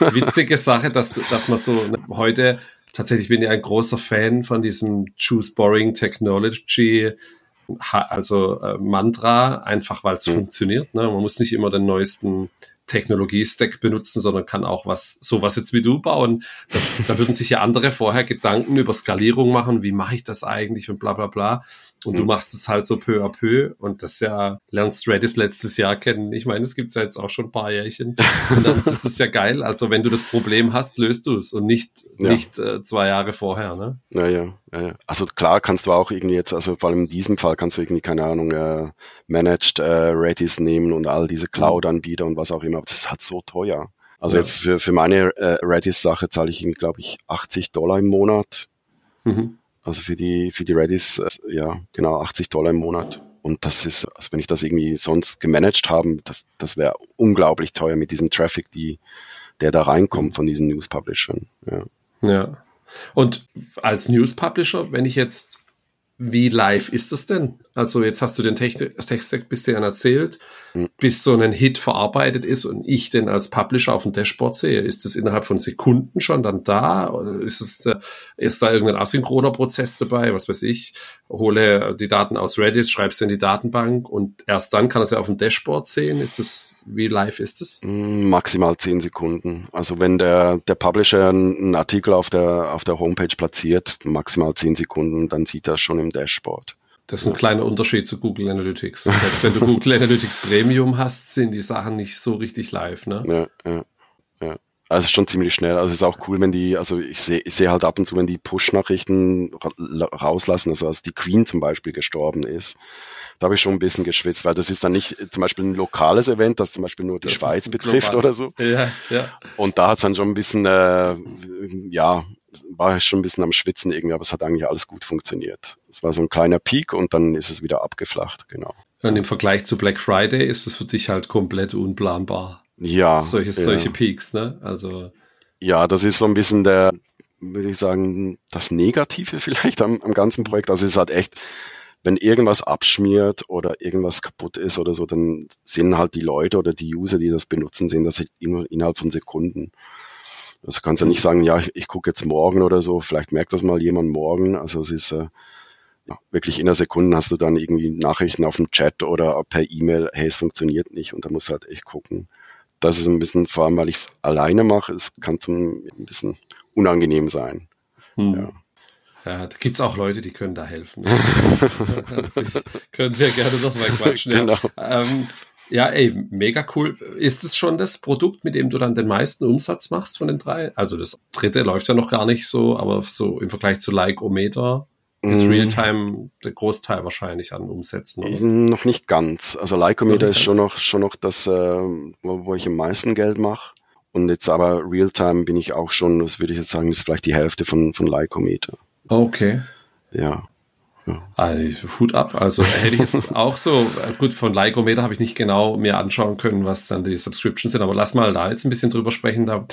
eine [laughs] witzige Sache, dass du, dass man so ne, heute tatsächlich bin ich ein großer Fan von diesem Choose Boring Technology, also äh, Mantra, einfach weil es mhm. funktioniert. Ne? Man muss nicht immer den neuesten Technologie-Stack benutzen, sondern kann auch was, sowas jetzt wie du bauen. Da, da würden sich ja andere vorher Gedanken über Skalierung machen, wie mache ich das eigentlich und bla bla bla. Und mhm. du machst es halt so peu à peu und das ja, lernst Redis letztes Jahr kennen. Ich meine, es gibt's ja jetzt auch schon ein paar Jährchen. Und dann, das ist ja geil. Also wenn du das Problem hast, löst du es und nicht, ja. nicht äh, zwei Jahre vorher, ne? Ja, ja, ja, Also klar kannst du auch irgendwie jetzt, also vor allem in diesem Fall kannst du irgendwie, keine Ahnung, äh, Managed äh, Redis nehmen und all diese Cloud-Anbieter und was auch immer. Aber das ist halt so teuer. Also ja. jetzt für, für meine äh, Redis-Sache zahle ich glaube ich, 80 Dollar im Monat. Mhm. Also für die, für die Redis, äh, ja, genau 80 Dollar im Monat. Und das ist, also wenn ich das irgendwie sonst gemanagt haben, das, das wäre unglaublich teuer mit diesem Traffic, die, der da reinkommt von diesen News Publishern. Ja. ja. Und als News Publisher, wenn ich jetzt wie live ist das denn? Also jetzt hast du den Tech-Stack bis dahin erzählt, mhm. bis so ein Hit verarbeitet ist und ich den als Publisher auf dem Dashboard sehe. Ist das innerhalb von Sekunden schon dann da? Oder ist, es, äh, ist da irgendein asynchroner Prozess dabei? Was weiß ich? Hole die Daten aus Redis, schreibe sie in die Datenbank und erst dann kann er sie auf dem Dashboard sehen. Ist das, wie live ist das? Mm, maximal zehn Sekunden. Also wenn der, der Publisher einen Artikel auf der, auf der Homepage platziert, maximal zehn Sekunden, dann sieht er schon im Dashboard. Das ist ein kleiner Unterschied zu Google Analytics. Selbst wenn du [laughs] Google Analytics Premium hast, sind die Sachen nicht so richtig live, ne? Ja, ja, ja. Also schon ziemlich schnell. Also es ist auch cool, wenn die, also ich sehe ich seh halt ab und zu, wenn die Push-Nachrichten rauslassen, also als die Queen zum Beispiel gestorben ist, da habe ich schon ein bisschen geschwitzt, weil das ist dann nicht zum Beispiel ein lokales Event, das zum Beispiel nur die das Schweiz betrifft global. oder so. Ja, ja. Und da hat es dann schon ein bisschen, äh, ja, war ich schon ein bisschen am Schwitzen irgendwie, aber es hat eigentlich alles gut funktioniert. Es war so ein kleiner Peak und dann ist es wieder abgeflacht, genau. Und im Vergleich zu Black Friday ist es für dich halt komplett unplanbar. Ja. Solche, solche Peaks, ne? Also. Ja, das ist so ein bisschen der, würde ich sagen, das Negative [laughs] vielleicht am, am ganzen Projekt. Also es ist halt echt, wenn irgendwas abschmiert oder irgendwas kaputt ist oder so, dann sehen halt die Leute oder die User, die das benutzen, sehen das innerhalb von Sekunden. Also kannst du nicht sagen, ja, ich, ich gucke jetzt morgen oder so, vielleicht merkt das mal jemand morgen. Also es ist äh, wirklich in der Sekunde hast du dann irgendwie Nachrichten auf dem Chat oder per E-Mail, hey, es funktioniert nicht und da musst du halt echt gucken. Das ist ein bisschen, vor allem weil ich es alleine mache, es kann zum ein bisschen unangenehm sein. Hm. Ja. Ja, da gibt's auch Leute, die können da helfen. [laughs] können wir gerne noch mal quatschen. [laughs] genau. Ja. Ähm, ja, ey, mega cool. Ist es schon das Produkt, mit dem du dann den meisten Umsatz machst von den drei? Also das dritte läuft ja noch gar nicht so, aber so im Vergleich zu Like-O-Meter ist mm. Realtime der Großteil wahrscheinlich an Umsätzen, oder? Noch nicht ganz. Also Lycometer ist schon noch, schon noch das, äh, wo, wo ich am meisten Geld mache. Und jetzt aber Realtime bin ich auch schon, das würde ich jetzt sagen, ist vielleicht die Hälfte von, von Lycometer. Okay. Ja. Ja. Also, Hut ab. Also hätte ich jetzt [laughs] auch so, gut, von Lycometer habe ich nicht genau mir anschauen können, was dann die Subscriptions sind, aber lass mal da jetzt ein bisschen drüber sprechen. Da,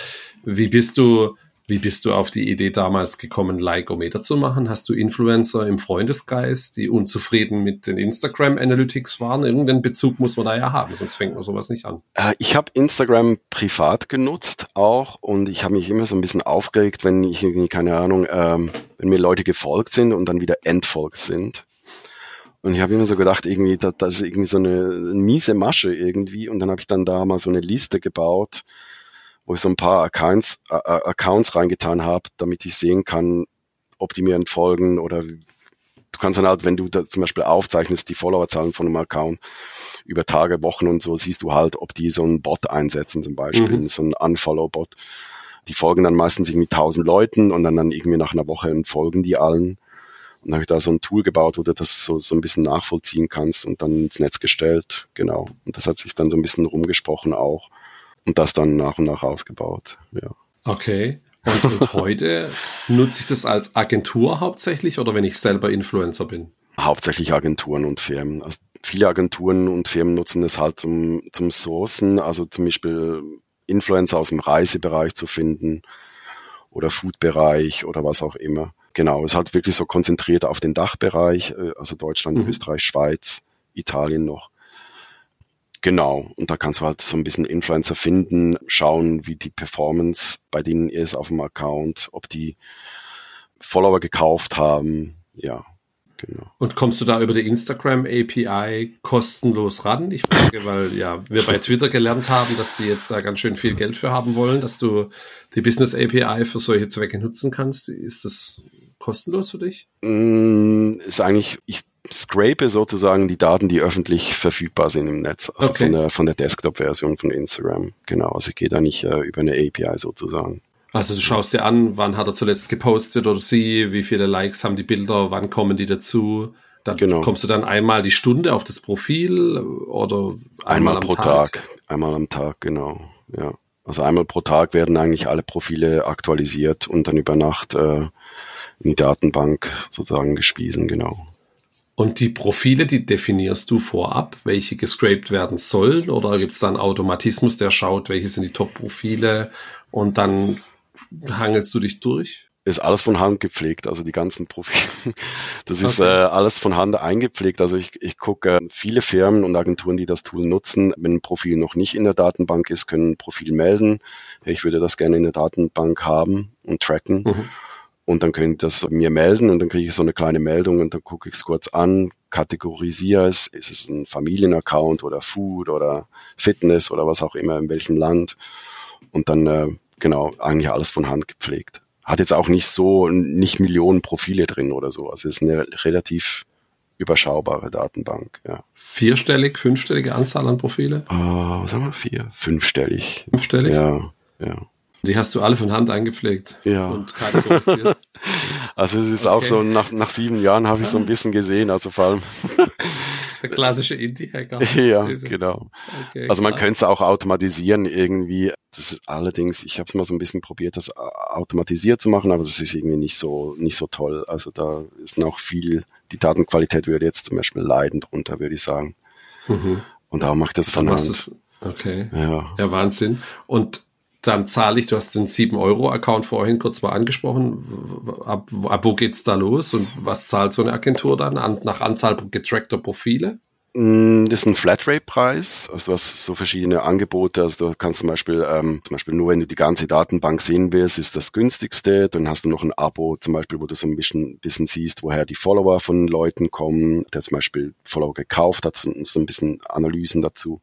wie bist du, Wie bist du auf die Idee damals gekommen, Likeometer zu machen? Hast du Influencer im Freundesgeist, die unzufrieden mit den Instagram Analytics waren? Irgendeinen Bezug muss man da ja haben, sonst fängt man sowas nicht an. Äh, ich habe Instagram privat genutzt auch und ich habe mich immer so ein bisschen aufgeregt, wenn ich irgendwie, keine Ahnung, ähm, wenn mir Leute gefolgt sind und dann wieder entfolgt sind. Und ich habe immer so gedacht, irgendwie, das, das ist irgendwie so eine miese Masche irgendwie. Und dann habe ich dann da mal so eine Liste gebaut, wo ich so ein paar Accounts, äh, Accounts reingetan habe, damit ich sehen kann, ob die mir entfolgen oder du kannst dann halt, wenn du da zum Beispiel aufzeichnest, die Followerzahlen von einem Account über Tage, Wochen und so, siehst du halt, ob die so einen Bot einsetzen zum Beispiel, mhm. so einen Unfollow-Bot. Die folgen dann meistens irgendwie tausend Leuten und dann, dann irgendwie nach einer Woche entfolgen die allen. Und dann habe ich da so ein Tool gebaut, wo du das so, so ein bisschen nachvollziehen kannst und dann ins Netz gestellt. Genau. Und das hat sich dann so ein bisschen rumgesprochen auch und das dann nach und nach ausgebaut. Ja. Okay. Und, und [laughs] heute nutze ich das als Agentur hauptsächlich oder wenn ich selber Influencer bin? Hauptsächlich Agenturen und Firmen. Also viele Agenturen und Firmen nutzen es halt zum, zum Sourcen, also zum Beispiel Influencer aus dem Reisebereich zu finden oder Foodbereich oder was auch immer. Genau, es ist halt wirklich so konzentriert auf den Dachbereich, äh, also Deutschland, mhm. Österreich, Schweiz, Italien noch. Genau, und da kannst du halt so ein bisschen Influencer finden, schauen, wie die Performance bei denen ist auf dem Account, ob die Follower gekauft haben, ja. Genau. Und kommst du da über die Instagram API kostenlos ran? Ich frage, weil ja wir bei Twitter gelernt haben, dass die jetzt da ganz schön viel Geld für haben wollen, dass du die Business API für solche Zwecke nutzen kannst. Ist das kostenlos für dich? Mm, ist eigentlich, ich scrape sozusagen die Daten, die öffentlich verfügbar sind im Netz, also okay. von der, von der Desktop-Version von Instagram. Genau, also ich gehe da nicht äh, über eine API sozusagen. Also du schaust dir an, wann hat er zuletzt gepostet oder sie, wie viele Likes haben die Bilder, wann kommen die dazu. Dann genau. kommst du dann einmal die Stunde auf das Profil oder einmal, einmal pro Tag? Tag? Einmal am Tag, genau. Ja. Also einmal pro Tag werden eigentlich alle Profile aktualisiert und dann über Nacht äh, in die Datenbank sozusagen gespiesen, genau. Und die Profile, die definierst du vorab, welche gescraped werden sollen? Oder gibt es da einen Automatismus, der schaut, welche sind die Top-Profile und dann hangelst du dich durch? Ist alles von Hand gepflegt, also die ganzen Profile. [laughs] Das ist okay. äh, alles von Hand eingepflegt. Also ich, ich gucke äh, viele Firmen und Agenturen, die das Tool nutzen. Wenn ein Profil noch nicht in der Datenbank ist, können ein Profil melden. Ich würde das gerne in der Datenbank haben und tracken. Mhm und dann können die das mir melden und dann kriege ich so eine kleine Meldung und dann gucke ich es kurz an, kategorisiere es, ist es ein Familienaccount oder Food oder Fitness oder was auch immer, in welchem Land und dann äh, genau eigentlich alles von Hand gepflegt. Hat jetzt auch nicht so, nicht Millionen Profile drin oder so, also es ist eine relativ überschaubare Datenbank, ja. Vierstellig, fünfstellige Anzahl an Profile? Oh, sagen wir vier, fünfstellig. Fünfstellig? Ja, ja. Die hast du alle von Hand eingepflegt ja. und kategorisiert. [laughs] also es ist okay. auch so, nach, nach sieben Jahren habe ich so ein bisschen gesehen, also vor allem. [laughs] Der klassische Indie-Hacker. [laughs] Ja, genau. Okay, also man könnte es auch automatisieren irgendwie. Das ist allerdings, ich habe es mal so ein bisschen probiert, das automatisiert zu machen, aber das ist irgendwie nicht so nicht so toll. Also da ist noch viel, die Datenqualität würde jetzt zum Beispiel leiden drunter, würde ich sagen. Mhm. Und da macht das von Hand. Okay. Ja. ja, Wahnsinn. Und dann zahle ich, du hast den 7-Euro-Account vorhin kurz mal angesprochen, ab, ab wo geht's da los und was zahlt so eine Agentur dann an, nach Anzahl getrackter Profile? Mm, das ist ein Flatrate-Preis. Also du hast so verschiedene Angebote. Also du kannst zum Beispiel, ähm, zum Beispiel nur wenn du die ganze Datenbank sehen willst, ist das günstigste. Dann hast du noch ein Abo, zum Beispiel, wo du so ein bisschen, bisschen siehst, woher die Follower von Leuten kommen. Der zum Beispiel Follower gekauft hat, so ein bisschen Analysen dazu.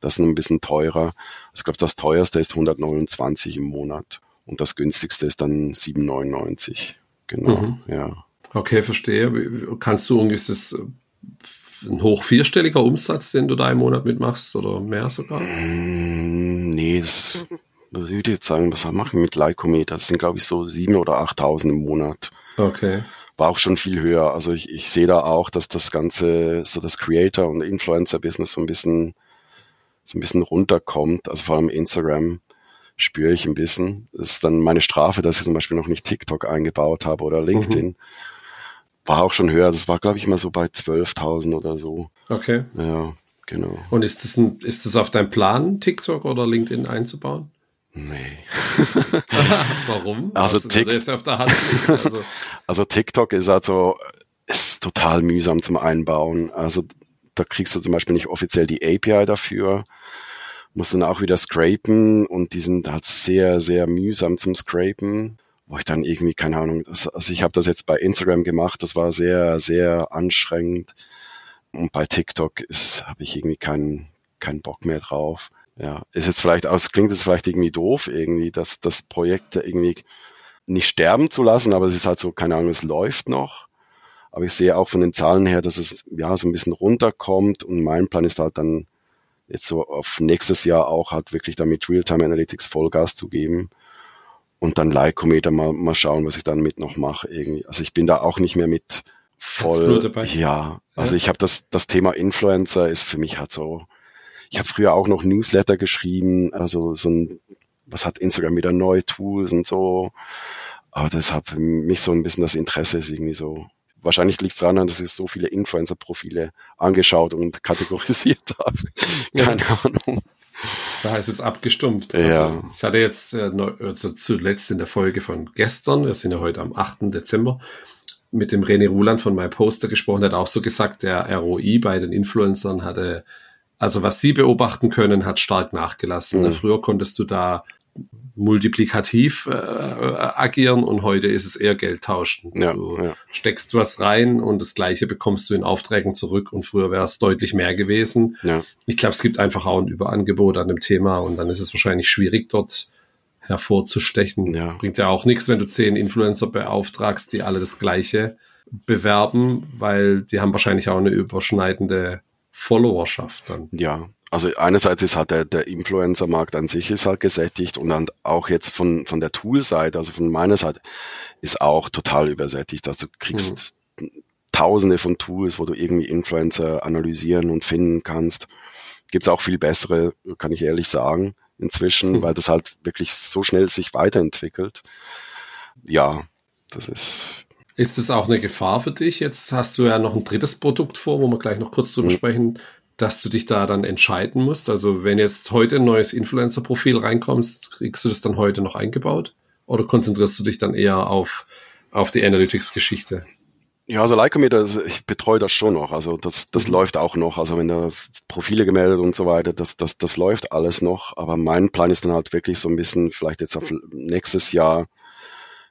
Das ist ein bisschen teurer. Also ich glaube, das teuerste ist 129 im Monat. Und das günstigste ist dann 7,99. Genau, mhm. ja. Okay, verstehe. Kannst du irgendwie das ein hoch vierstelliger Umsatz, den du da im Monat mitmachst oder mehr sogar? Mm, nee, das würde ich jetzt sagen, was machen wir mit Lycometer? Das sind, glaube ich, so sieben oder achttausend im Monat. Okay. War auch schon viel höher. Also ich, ich sehe da auch, dass das ganze, so das Creator- und Influencer-Business so ein bisschen, so ein bisschen runterkommt. Also vor allem Instagram spüre ich ein bisschen. Das ist dann meine Strafe, dass ich zum Beispiel noch nicht TikTok eingebaut habe oder LinkedIn. Mhm war auch schon höher. Das war, glaube ich, mal so bei 12.000 oder so. Okay. Ja, genau. Und ist das, ein, ist das auf deinem Plan, TikTok oder LinkedIn einzubauen? Nee. [laughs] Warum? Also, der Hand also. [laughs] also TikTok ist also ist total mühsam zum Einbauen. Also da kriegst du zum Beispiel nicht offiziell die API dafür, musst dann auch wieder scrapen und die sind halt sehr, sehr mühsam zum Scrapen wo ich dann irgendwie, keine Ahnung, also ich habe das jetzt bei Instagram gemacht, das war sehr, sehr anstrengend. Und bei TikTok habe ich irgendwie keinen keinen Bock mehr drauf. Ja, ist jetzt vielleicht, aus klingt es vielleicht irgendwie doof, irgendwie, dass das Projekt irgendwie nicht sterben zu lassen, aber es ist halt so, keine Ahnung, es läuft noch. Aber ich sehe auch von den Zahlen her, dass es ja so ein bisschen runterkommt und mein Plan ist halt dann jetzt so auf nächstes Jahr auch halt wirklich damit Realtime Analytics Vollgas zu geben und dann Leikometer mal, mal schauen, was ich dann mit noch mache irgendwie. Also ich bin da auch nicht mehr mit voll. Dabei. Ja, also ja. ich habe das das Thema Influencer ist für mich halt so. Ich habe früher auch noch Newsletter geschrieben, also so ein was hat Instagram wieder neue Tools und so. Aber das hat für mich so ein bisschen das Interesse ist irgendwie so. Wahrscheinlich liegt es daran, dass ich so viele Influencer-Profile angeschaut und kategorisiert [laughs] habe. Keine ja. Ahnung. Da heißt es abgestumpft. Ja. Also, ich hatte jetzt äh, also zuletzt in der Folge von gestern, wir sind ja heute am 8. Dezember, mit dem René Ruland von MyPoster gesprochen, der hat auch so gesagt, der ROI bei den Influencern hatte, also was sie beobachten können, hat stark nachgelassen. Mhm. Früher konntest du da multiplikativ äh, agieren und heute ist es eher Geld tauschen. Ja, du ja. steckst was rein und das gleiche bekommst du in Aufträgen zurück und früher wäre es deutlich mehr gewesen. Ja. Ich glaube, es gibt einfach auch ein Überangebot an dem Thema und dann ist es wahrscheinlich schwierig dort hervorzustechen. Ja. Bringt ja auch nichts, wenn du zehn Influencer beauftragst, die alle das gleiche bewerben, weil die haben wahrscheinlich auch eine überschneidende Followerschaft dann. Ja, also einerseits ist halt der, der Influencer-Markt an sich ist halt gesättigt und dann auch jetzt von, von der Tool-Seite, also von meiner Seite, ist auch total übersättigt. Also du kriegst mhm. tausende von Tools, wo du irgendwie Influencer analysieren und finden kannst. Gibt's auch viel bessere, kann ich ehrlich sagen, inzwischen, mhm. weil das halt wirklich so schnell sich weiterentwickelt. Ja, das ist ist es auch eine Gefahr für dich? Jetzt hast du ja noch ein drittes Produkt vor, wo wir gleich noch kurz drüber mhm. Dass du dich da dann entscheiden musst? Also wenn jetzt heute ein neues Influencer-Profil reinkommst, kriegst du das dann heute noch eingebaut? Oder konzentrierst du dich dann eher auf, auf die Analytics-Geschichte? Ja, also Lycometer, ich betreue das schon noch. Also das, das mhm. läuft auch noch. Also wenn da Profile gemeldet und so weiter, das, das, das läuft alles noch. Aber mein Plan ist dann halt wirklich so ein bisschen, vielleicht jetzt auf nächstes Jahr,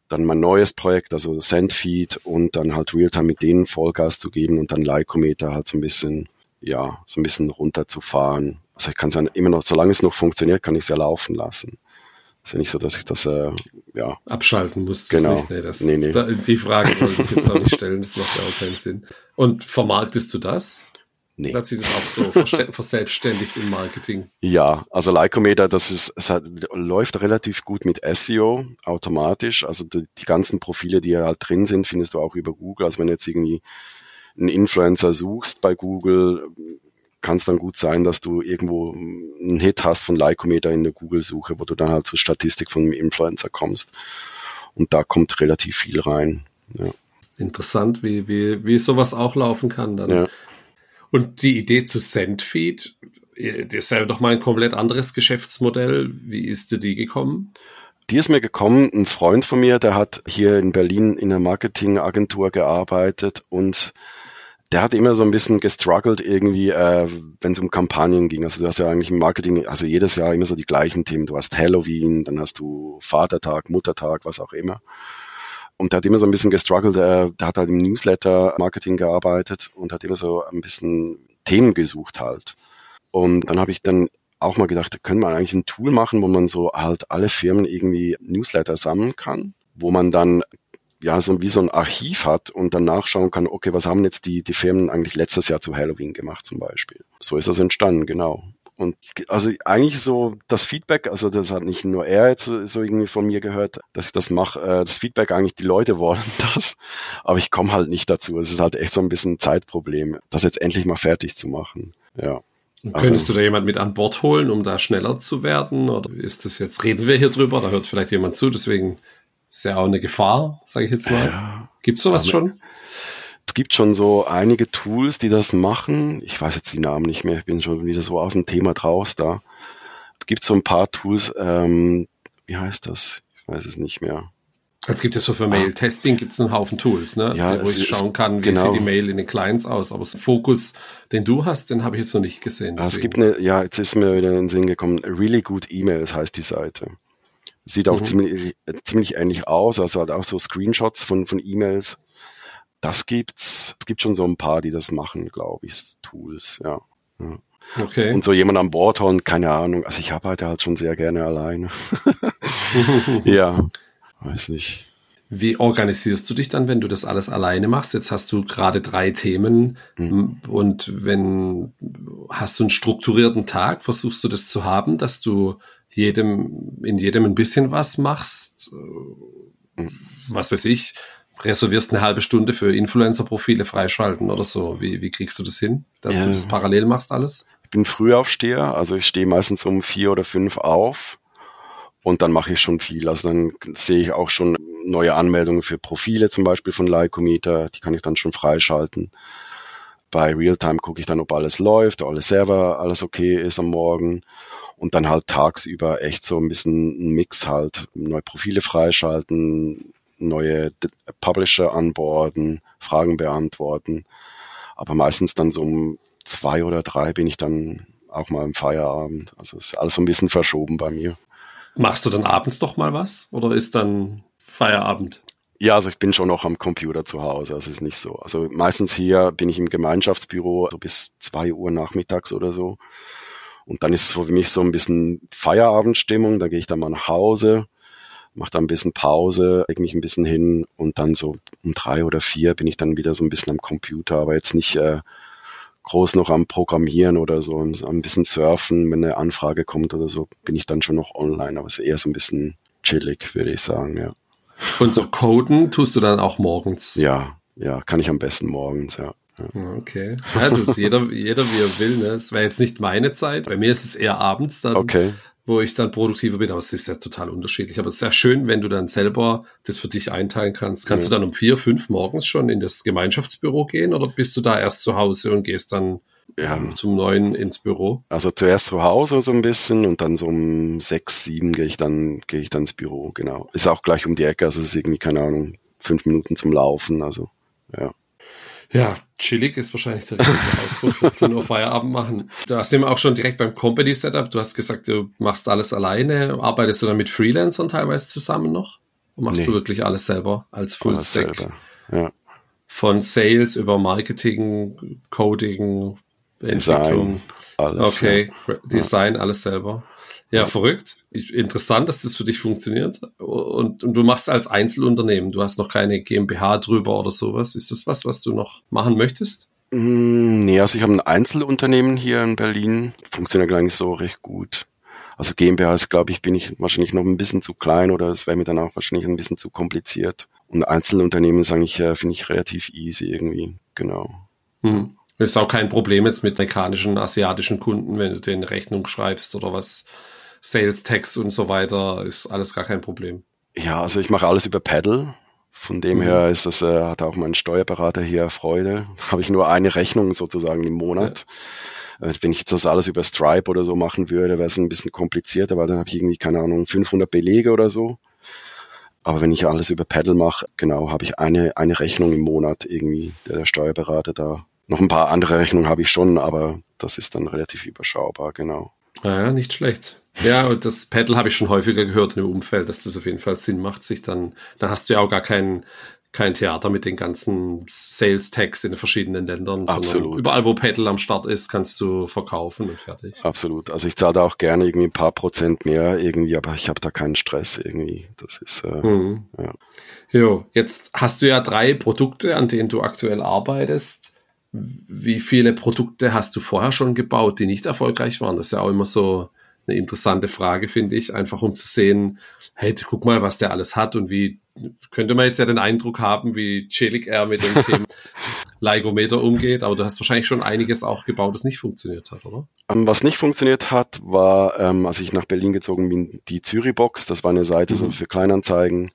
dann mein neues Projekt, also Sendfeed und dann halt Realtime mit denen Vollgas zu geben und dann Lycometer halt so ein bisschen ja, so ein bisschen runterzufahren. Also ich kann es ja immer noch, solange es noch funktioniert, kann ich es ja laufen lassen. Ist ja nicht so, dass ich das äh, ja abschalten muss. Genau. Nicht. Nee, das, nee, nee. Da, die Frage wollte ich jetzt auch nicht stellen, das macht ja auch keinen Sinn. Und vermarktest du das? Nee. Hat sich das auch so [laughs] verselbstständigt im Marketing? Ja, also Lycometer, das ist, es hat, läuft relativ gut mit SEO automatisch. Also die, die ganzen Profile, die ja halt drin sind, findest du auch über Google. Also wenn jetzt irgendwie einen Influencer suchst bei Google, kann es dann gut sein, dass du irgendwo einen Hit hast von Lycometer in der Google-Suche, wo du dann halt zur Statistik von einem Influencer kommst. Und da kommt relativ viel rein. Ja. Interessant, wie, wie, wie sowas auch laufen kann dann. Ja. Und die Idee zu Sendfeed, das ist ja doch mal ein komplett anderes Geschäftsmodell. Wie ist dir die gekommen? Die ist mir gekommen, ein Freund von mir, der hat hier in Berlin in einer Marketingagentur gearbeitet und der hat immer so ein bisschen gestruggelt irgendwie, äh, wenn es um Kampagnen ging. Also du hast ja eigentlich im Marketing, also jedes Jahr immer so die gleichen Themen. Du hast Halloween, dann hast du Vatertag, Muttertag, was auch immer. Und der hat immer so ein bisschen gestruggelt. Äh, der hat halt im Newsletter-Marketing gearbeitet und hat immer so ein bisschen Themen gesucht halt. Und dann habe ich dann auch mal gedacht, da können wir eigentlich ein Tool machen, wo man so halt alle Firmen irgendwie Newsletter sammeln kann, wo man dann ja, so wie so ein Archiv hat und dann nachschauen kann, okay, was haben jetzt die, die Firmen eigentlich letztes Jahr zu Halloween gemacht zum Beispiel. So ist das entstanden, genau. Und also eigentlich so das Feedback, also das hat nicht nur er jetzt so irgendwie von mir gehört, dass ich das mache, äh, das Feedback eigentlich, die Leute wollen [laughs] das, aber ich komme halt nicht dazu. Es ist halt echt so ein bisschen ein Zeitproblem, das jetzt endlich mal fertig zu machen. Ja. Könntest du da jemand mit an Bord holen, um da schneller zu werden? Oder ist das jetzt, reden wir hier drüber, da hört vielleicht jemand zu, deswegen ist ja auch eine Gefahr, sage ich jetzt mal. Ja, Gibt's sowas schon? Es gibt schon so einige Tools, die das machen. Ich weiß jetzt die Namen nicht mehr. Ich bin schon wieder so aus dem Thema draus da. gibt so ein paar Tools, ähm, wie heißt das? Ich weiß es nicht mehr. Es gibt ja so für Mail-Testing gibt es einen Haufen Tools, ne? Ja, wo ich schauen kann, wie genau. sieht die Mail in den Clients aus. Aber so Fokus, den du hast, den habe ich jetzt noch nicht gesehen. Ah, es gibt eine, ja, jetzt ist mir wieder in den Sinn gekommen, Really Good Emails heißt die Seite. Sieht auch mhm. ziemlich, ziemlich ähnlich aus, also hat auch so Screenshots von, von E-Mails. Das gibt's. Es gibt schon so ein paar, die das machen, glaube ich, Tools, ja. ja. Okay. Und so jemand an Bord holen, keine Ahnung. Also ich arbeite halt schon sehr gerne alleine. [laughs] ja, weiß nicht. Wie organisierst du dich dann, wenn du das alles alleine machst? Jetzt hast du gerade drei Themen mhm. und wenn hast du einen strukturierten Tag, versuchst du das zu haben, dass du jedem in jedem ein bisschen was machst? Mhm. Was weiß ich, reservierst eine halbe Stunde für Influencer-Profile freischalten oder so. Wie, wie kriegst du das hin, dass ja. du das parallel machst alles? Ich bin Frühaufsteher, also ich stehe meistens um vier oder fünf auf und dann mache ich schon viel. Also dann sehe ich auch schon neue Anmeldungen für Profile zum Beispiel von Lycometer, die kann ich dann schon freischalten. Bei Realtime gucke ich dann, ob alles läuft, ob alles Server, alles okay ist am Morgen. Und dann halt tagsüber echt so ein bisschen ein Mix halt, neue Profile freischalten, neue Publisher anborden, Fragen beantworten. Aber meistens dann so um zwei oder drei bin ich dann auch mal im Feierabend. Also ist alles so ein bisschen verschoben bei mir. Machst du dann abends doch mal was oder ist dann Feierabend? Ja, also ich bin schon noch am Computer zu Hause, also ist nicht so. Also meistens hier bin ich im Gemeinschaftsbüro so bis zwei Uhr nachmittags oder so. Und dann ist es für mich so ein bisschen Feierabendstimmung, da gehe ich dann mal nach Hause, mache dann ein bisschen Pause, leg mich ein bisschen hin und dann so um drei oder vier bin ich dann wieder so ein bisschen am Computer, aber jetzt nicht äh, groß noch am Programmieren oder so, ein bisschen surfen, wenn eine Anfrage kommt oder so, bin ich dann schon noch online, aber es ist eher so ein bisschen chillig, würde ich sagen, ja. Und so coden tust du dann auch morgens? Ja, ja, kann ich am besten morgens, ja. Ja. Okay. Ja, du, jeder, jeder wie er will. Ne? Es wäre jetzt nicht meine Zeit. Bei mir ist es eher abends dann. Okay wo ich dann produktiver bin, aber es ist ja total unterschiedlich. Aber es ist sehr schön, wenn du dann selber das für dich einteilen kannst. Kannst ja. du dann um vier, fünf morgens schon in das Gemeinschaftsbüro gehen oder bist du da erst zu Hause und gehst dann ja. Zum Neuen ins Büro? Also zuerst zu Hause so ein bisschen und dann so um sechs, sieben gehe ich dann, gehe ich dann ins Büro, genau. Ist auch gleich um die Ecke, also es ist irgendwie, keine Ahnung, fünf Minuten zum Laufen, also, ja. Ja, chillig ist wahrscheinlich der richtige Ausdruck. 14 Uhr Feierabend machen. Da sind wir auch schon direkt beim Company Setup. Du hast gesagt, du machst alles alleine. Arbeitest du dann mit Freelancern teilweise zusammen noch? Und machst nee. du wirklich alles selber als Fullstack? Ja. Von Sales über Marketing, Coding, Design, alles. Okay, ja. Design, alles selber. Ja, verrückt. Interessant, dass das für dich funktioniert. Und, und, du machst als Einzelunternehmen. Du hast noch keine GmbH drüber oder sowas. Ist das was, was du noch machen möchtest? Mm, nee, also ich habe ein Einzelunternehmen hier in Berlin. Funktioniert eigentlich so recht gut. Also GmbH ist, glaube ich, bin ich wahrscheinlich noch ein bisschen zu klein oder es wäre mir dann auch wahrscheinlich ein bisschen zu kompliziert. Und Einzelunternehmen ist eigentlich, äh, finde ich, relativ easy irgendwie. Genau. Hm. Ist auch kein Problem jetzt mit amerikanischen, asiatischen Kunden, wenn du den Rechnung schreibst oder was Sales Text und so weiter, ist alles gar kein Problem. Ja, also ich mache alles über Paddle. Von dem mhm. her ist das, äh, hat auch mein Steuerberater hier Freude. [laughs] Habe ich nur eine Rechnung sozusagen im Monat. Ja. Äh, wenn ich jetzt das alles über Stripe oder so machen würde, wäre es ein bisschen komplizierter, weil dann habe ich irgendwie, keine Ahnung, 500 Belege oder so. Aber wenn ich alles über Paddle mache, genau, habe ich eine, eine Rechnung im Monat irgendwie, der, der Steuerberater da. Noch ein paar andere Rechnungen habe ich schon, aber das ist dann relativ überschaubar, genau. Ja, nicht schlecht. Ja, und das Paddle habe ich schon häufiger gehört im Umfeld, dass das auf jeden Fall Sinn macht, sich dann, dann hast du ja auch gar kein, kein Theater mit den ganzen Sales Tags in den verschiedenen Ländern. Absolut. Überall, wo Paddle am Start ist, kannst du verkaufen und fertig. Absolut. Also ich zahle da auch gerne irgendwie ein paar Prozent mehr irgendwie, aber ich habe da keinen Stress irgendwie. Das ist, äh, mhm. ja. Jo, jetzt hast du ja drei Produkte, an denen du aktuell arbeitest. Wie viele Produkte hast du vorher schon gebaut, die nicht erfolgreich waren? Das ist ja auch immer so eine interessante Frage, finde ich, einfach um zu sehen, hey, guck mal, was der alles hat und wie könnte man jetzt ja den Eindruck haben, wie chillig er mit dem Thema [laughs] Leigometer umgeht, aber du hast wahrscheinlich schon einiges auch gebaut, das nicht funktioniert hat, oder? Ähm, was nicht funktioniert hat, war, ähm, als ich nach Berlin gezogen bin, die Zürich-Box, das war eine Seite mhm. so für Kleinanzeigen.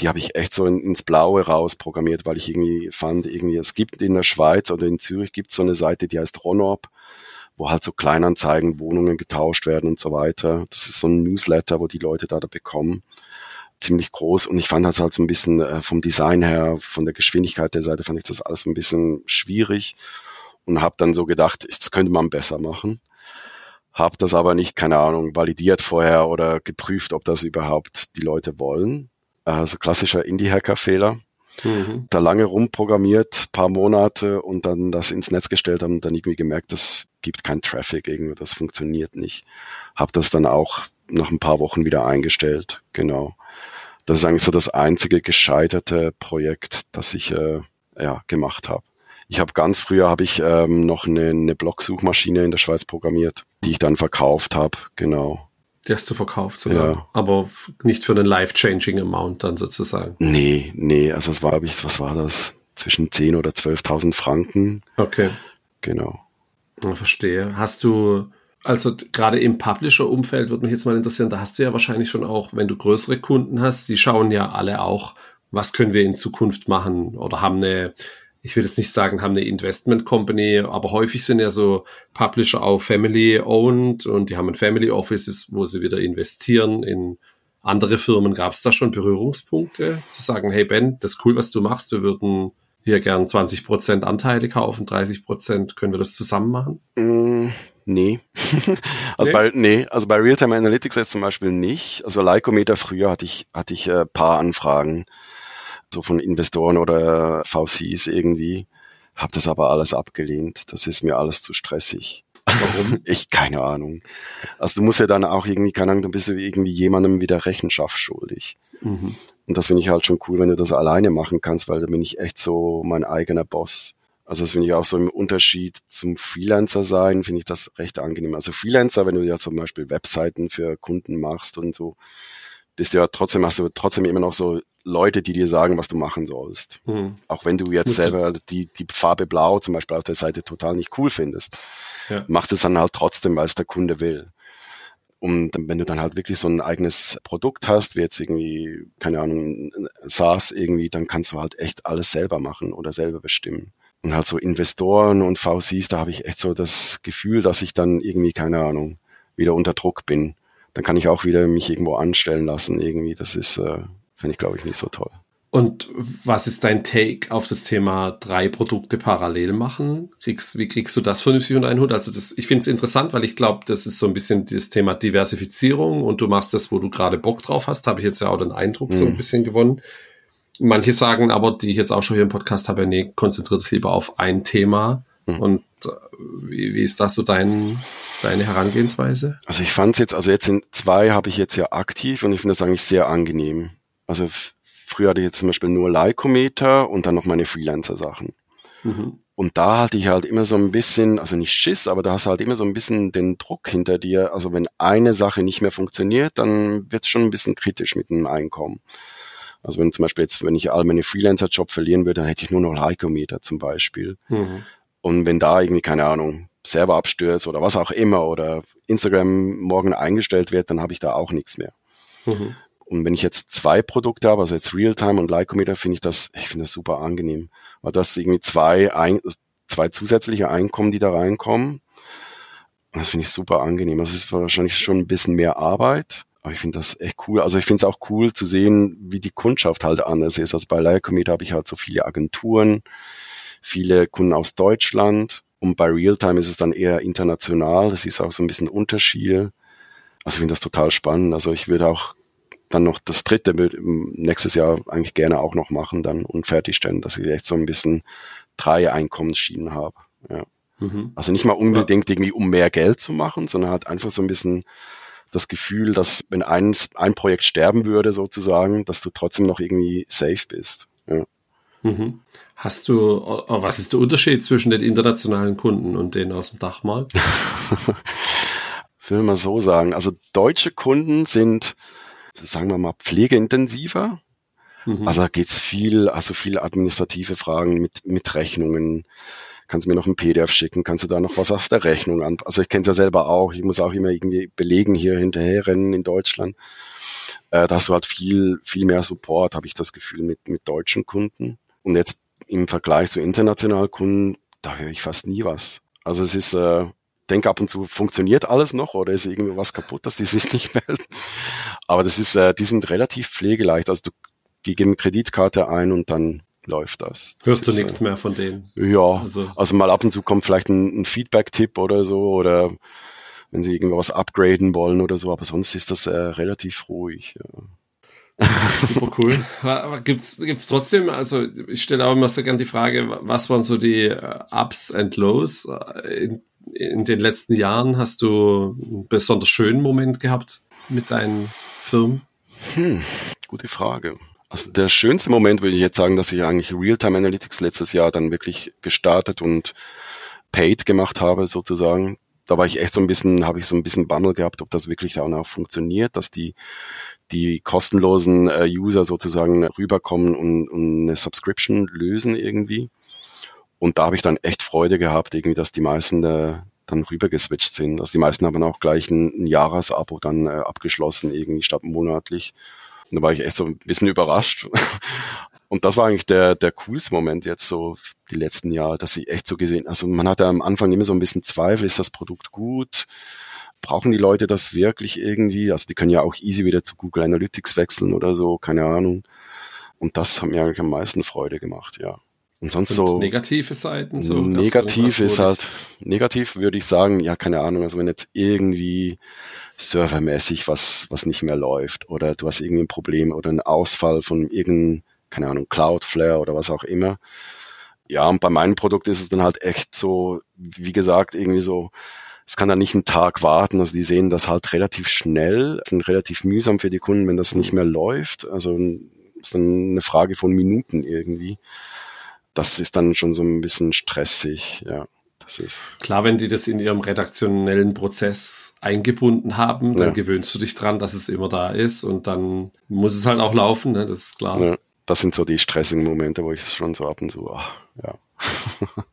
Die habe ich echt so in, ins Blaue raus programmiert, weil ich irgendwie fand, irgendwie, es gibt in der Schweiz oder in Zürich gibt es so eine Seite, die heißt Ronorb wo halt so Kleinanzeigen, Wohnungen getauscht werden und so weiter. Das ist so ein Newsletter, wo die Leute da, da bekommen. Ziemlich groß und ich fand das halt so ein bisschen äh, vom Design her, von der Geschwindigkeit der Seite, fand ich das alles ein bisschen schwierig und habe dann so gedacht, das könnte man besser machen. Habe das aber nicht, keine Ahnung, validiert vorher oder geprüft, ob das überhaupt die Leute wollen. Also klassischer Indie-Hacker-Fehler. Mhm. Da lange rumprogrammiert, paar Monate und dann das ins Netz gestellt haben und dann irgendwie gemerkt, das gibt kein Traffic, irgendwie, das funktioniert nicht. Hab das dann auch nach ein paar Wochen wieder eingestellt, genau. Das ist eigentlich so das einzige gescheiterte Projekt, das ich äh, ja, gemacht habe. Ich habe ganz früher habe ich ähm, noch eine, eine Blog-Suchmaschine in der Schweiz programmiert, die ich dann verkauft habe, genau. Die hast du verkauft sogar, ja. aber nicht für einen life-changing Amount dann sozusagen. Nee, nee, also es war, ich, was war das? Zwischen 10 oder 12.000 Franken. Okay. Genau. Ich verstehe. Hast du, also gerade im Publisher-Umfeld würde mich jetzt mal interessieren, da hast du ja wahrscheinlich schon auch, wenn du größere Kunden hast, die schauen ja alle auch, was können wir in Zukunft machen oder haben eine ich will jetzt nicht sagen, haben eine Investment Company, aber häufig sind ja so Publisher auch Family owned und die haben ein Family Offices, wo sie wieder investieren in andere Firmen. Gab es da schon Berührungspunkte, zu sagen, hey Ben, das ist cool, was du machst, wir würden hier gern 20 Prozent Anteile kaufen, 30%, Prozent, können wir das zusammen machen? Mm, nee. [laughs] also nee? bei, nee, also bei Realtime Analytics jetzt zum Beispiel nicht. Also Lycometer früher hatte ich, hatte ich äh, paar Anfragen so von Investoren oder VCs irgendwie. Habe das aber alles abgelehnt. Das ist mir alles zu stressig. Warum? [laughs] ich keine Ahnung. Also du musst ja dann auch irgendwie, keine Ahnung, du bist ja irgendwie jemandem wieder Rechenschaft schuldig. Mhm. Und das finde ich halt schon cool, wenn du das alleine machen kannst, weil da bin ich echt so mein eigener Boss. Also das finde ich auch so im Unterschied zum Freelancer sein, finde ich das recht angenehm. Also Freelancer, wenn du ja zum Beispiel Webseiten für Kunden machst und so, bist du ja trotzdem, hast du trotzdem immer noch so Leute, die dir sagen, was du machen sollst. Mhm. Auch wenn du jetzt selber die, die Farbe Blau zum Beispiel auf der Seite total nicht cool findest, ja. machst es dann halt trotzdem, weil es der Kunde will. Und wenn du dann halt wirklich so ein eigenes Produkt hast, wie jetzt irgendwie, keine Ahnung, SaaS irgendwie, dann kannst du halt echt alles selber machen oder selber bestimmen. Und halt so Investoren und VCs, da habe ich echt so das Gefühl, dass ich dann irgendwie, keine Ahnung, wieder unter Druck bin. Dann kann ich auch wieder mich irgendwo anstellen lassen irgendwie. Das ist, äh, Finde ich, glaube ich, nicht so toll. Und was ist dein Take auf das Thema drei Produkte parallel machen? Kriegst, wie kriegst du das vernünftig unter einen Hut? Also das, ich finde es interessant, weil ich glaube, das ist so ein bisschen das Thema Diversifizierung und du machst das, wo du gerade Bock drauf hast, habe ich jetzt ja auch den Eindruck mhm. so ein mhm. bisschen gewonnen. Manche sagen aber, die ich jetzt auch schon hier im Podcast habe, nee, konzentriert dich lieber auf ein Thema. Mhm. Und äh, wie, wie ist das so dein, deine Herangehensweise? Also ich fand es jetzt, also jetzt sind zwei habe ich jetzt ja aktiv und ich finde das eigentlich sehr angenehm. Also früher hatte ich jetzt zum Beispiel nur Leikometer und dann noch meine Freelancer-Sachen. Mhm. Und da hatte ich halt immer so ein bisschen, also nicht Schiss, aber da hast du halt immer so ein bisschen den Druck hinter dir. Also wenn eine Sache nicht mehr funktioniert, dann wird es schon ein bisschen kritisch mit dem Einkommen. Also wenn zum Beispiel jetzt, wenn ich all meine Freelancer-Job verlieren würde, dann hätte ich nur noch Leikometer zum Beispiel. Mhm. Und wenn da irgendwie, keine Ahnung, Server abstürzt oder was auch immer oder Instagram morgen eingestellt wird, dann habe ich da auch nichts mehr. Mhm. Und wenn ich jetzt zwei Produkte habe, also jetzt Realtime und Lycometer, finde ich das, ich finde das super angenehm. Weil das irgendwie zwei, ein, zwei zusätzliche Einkommen, die da reinkommen. Und das finde ich super angenehm. Das ist wahrscheinlich schon ein bisschen mehr Arbeit. Aber ich finde das echt cool. Also ich finde es auch cool zu sehen, wie die Kundschaft halt anders ist. Also bei Lycometer habe ich halt so viele Agenturen, viele Kunden aus Deutschland. Und bei Realtime ist es dann eher international. Das ist auch so ein bisschen Unterschiede. Also ich finde das total spannend. Also ich würde auch dann noch das dritte nächstes Jahr eigentlich gerne auch noch machen dann und fertigstellen, dass ich echt so ein bisschen drei Einkommensschienen habe. Ja. Mhm. Also nicht mal unbedingt irgendwie um mehr Geld zu machen, sondern halt einfach so ein bisschen das Gefühl, dass wenn ein, ein Projekt sterben würde sozusagen, dass du trotzdem noch irgendwie safe bist. Ja. Mhm. Hast du, was ist der Unterschied zwischen den internationalen Kunden und denen aus dem Dachmarkt? [laughs] will mal so sagen. Also deutsche Kunden sind sagen wir mal, pflegeintensiver. Mhm. Also da geht's viel, also viele administrative Fragen mit, mit Rechnungen. Kannst du mir noch ein PDF schicken? Kannst du da noch was auf der Rechnung an? Also ich kenne es ja selber auch. Ich muss auch immer irgendwie belegen hier hinterher rennen in Deutschland. Äh, da hast du halt viel, viel mehr Support, habe ich das Gefühl, mit, mit deutschen Kunden. Und jetzt im Vergleich zu internationalen Kunden, da höre ich fast nie was. Also es ist, äh, denke ab und zu, funktioniert alles noch oder ist irgendwie was kaputt, dass die sich [laughs] nicht melden. Aber das ist, äh, die sind relativ pflegeleicht. Also du, die geben Kreditkarte ein und dann läuft das. das Hörst du nichts mehr von denen? Ja, also, also mal ab und zu kommt vielleicht ein, ein Feedback-Tipp oder so oder wenn sie irgendwas upgraden wollen oder so, aber sonst ist das äh, relativ ruhig. Ja. Super [laughs] cool. Aber gibt's gibt's trotzdem, also ich stelle auch immer so gern die Frage, was waren so die äh, Ups and Lows äh, in, in den letzten Jahren? Hast du einen besonders schönen Moment gehabt mit deinen Firmen? Hm, gute Frage. Also der schönste Moment würde ich jetzt sagen, dass ich eigentlich Real-Time Analytics letztes Jahr dann wirklich gestartet und paid gemacht habe sozusagen. Da war ich echt so ein bisschen, habe ich so ein bisschen Bammel gehabt, ob das wirklich auch noch funktioniert, dass die die kostenlosen äh, User sozusagen rüberkommen und, und eine Subscription lösen irgendwie. Und da habe ich dann echt Freude gehabt, irgendwie, dass die meisten äh, dann rüber geswitcht sind. Also die meisten haben auch gleich ein, ein Jahresabo dann äh, abgeschlossen, irgendwie statt monatlich. Und da war ich echt so ein bisschen überrascht. [laughs] Und das war eigentlich der, der coolste Moment jetzt so die letzten Jahre, dass ich echt so gesehen, also man hatte am Anfang immer so ein bisschen Zweifel, ist das Produkt gut? brauchen die Leute das wirklich irgendwie? Also die können ja auch easy wieder zu Google Analytics wechseln oder so, keine Ahnung. Und das hat mir eigentlich am meisten Freude gemacht, ja. Und sonst Und so. Negative Seiten, so. Negativ ist halt, negativ würde ich sagen, ja, keine Ahnung, also wenn jetzt irgendwie servermäßig was, was nicht mehr läuft oder du hast irgendwie ein Problem oder einen Ausfall von irgendeinem, keine Ahnung, Cloudflare oder was auch immer. Ja, und bei meinem Produkt ist es dann halt echt so, wie gesagt, irgendwie so, es kann dann nicht einen Tag warten. Also die sehen das halt relativ schnell, sind relativ mühsam für die Kunden, wenn das nicht mehr läuft. Also ist dann eine Frage von Minuten irgendwie. Das ist dann schon so ein bisschen stressig, ja. Das ist Klar, wenn die das in ihrem redaktionellen Prozess eingebunden haben, dann ja. gewöhnst du dich dran, dass es immer da ist und dann muss es halt auch laufen, ne? das ist klar. Ja, das sind so die stressigen Momente, wo ich schon so ab und zu, ach, ja. [laughs]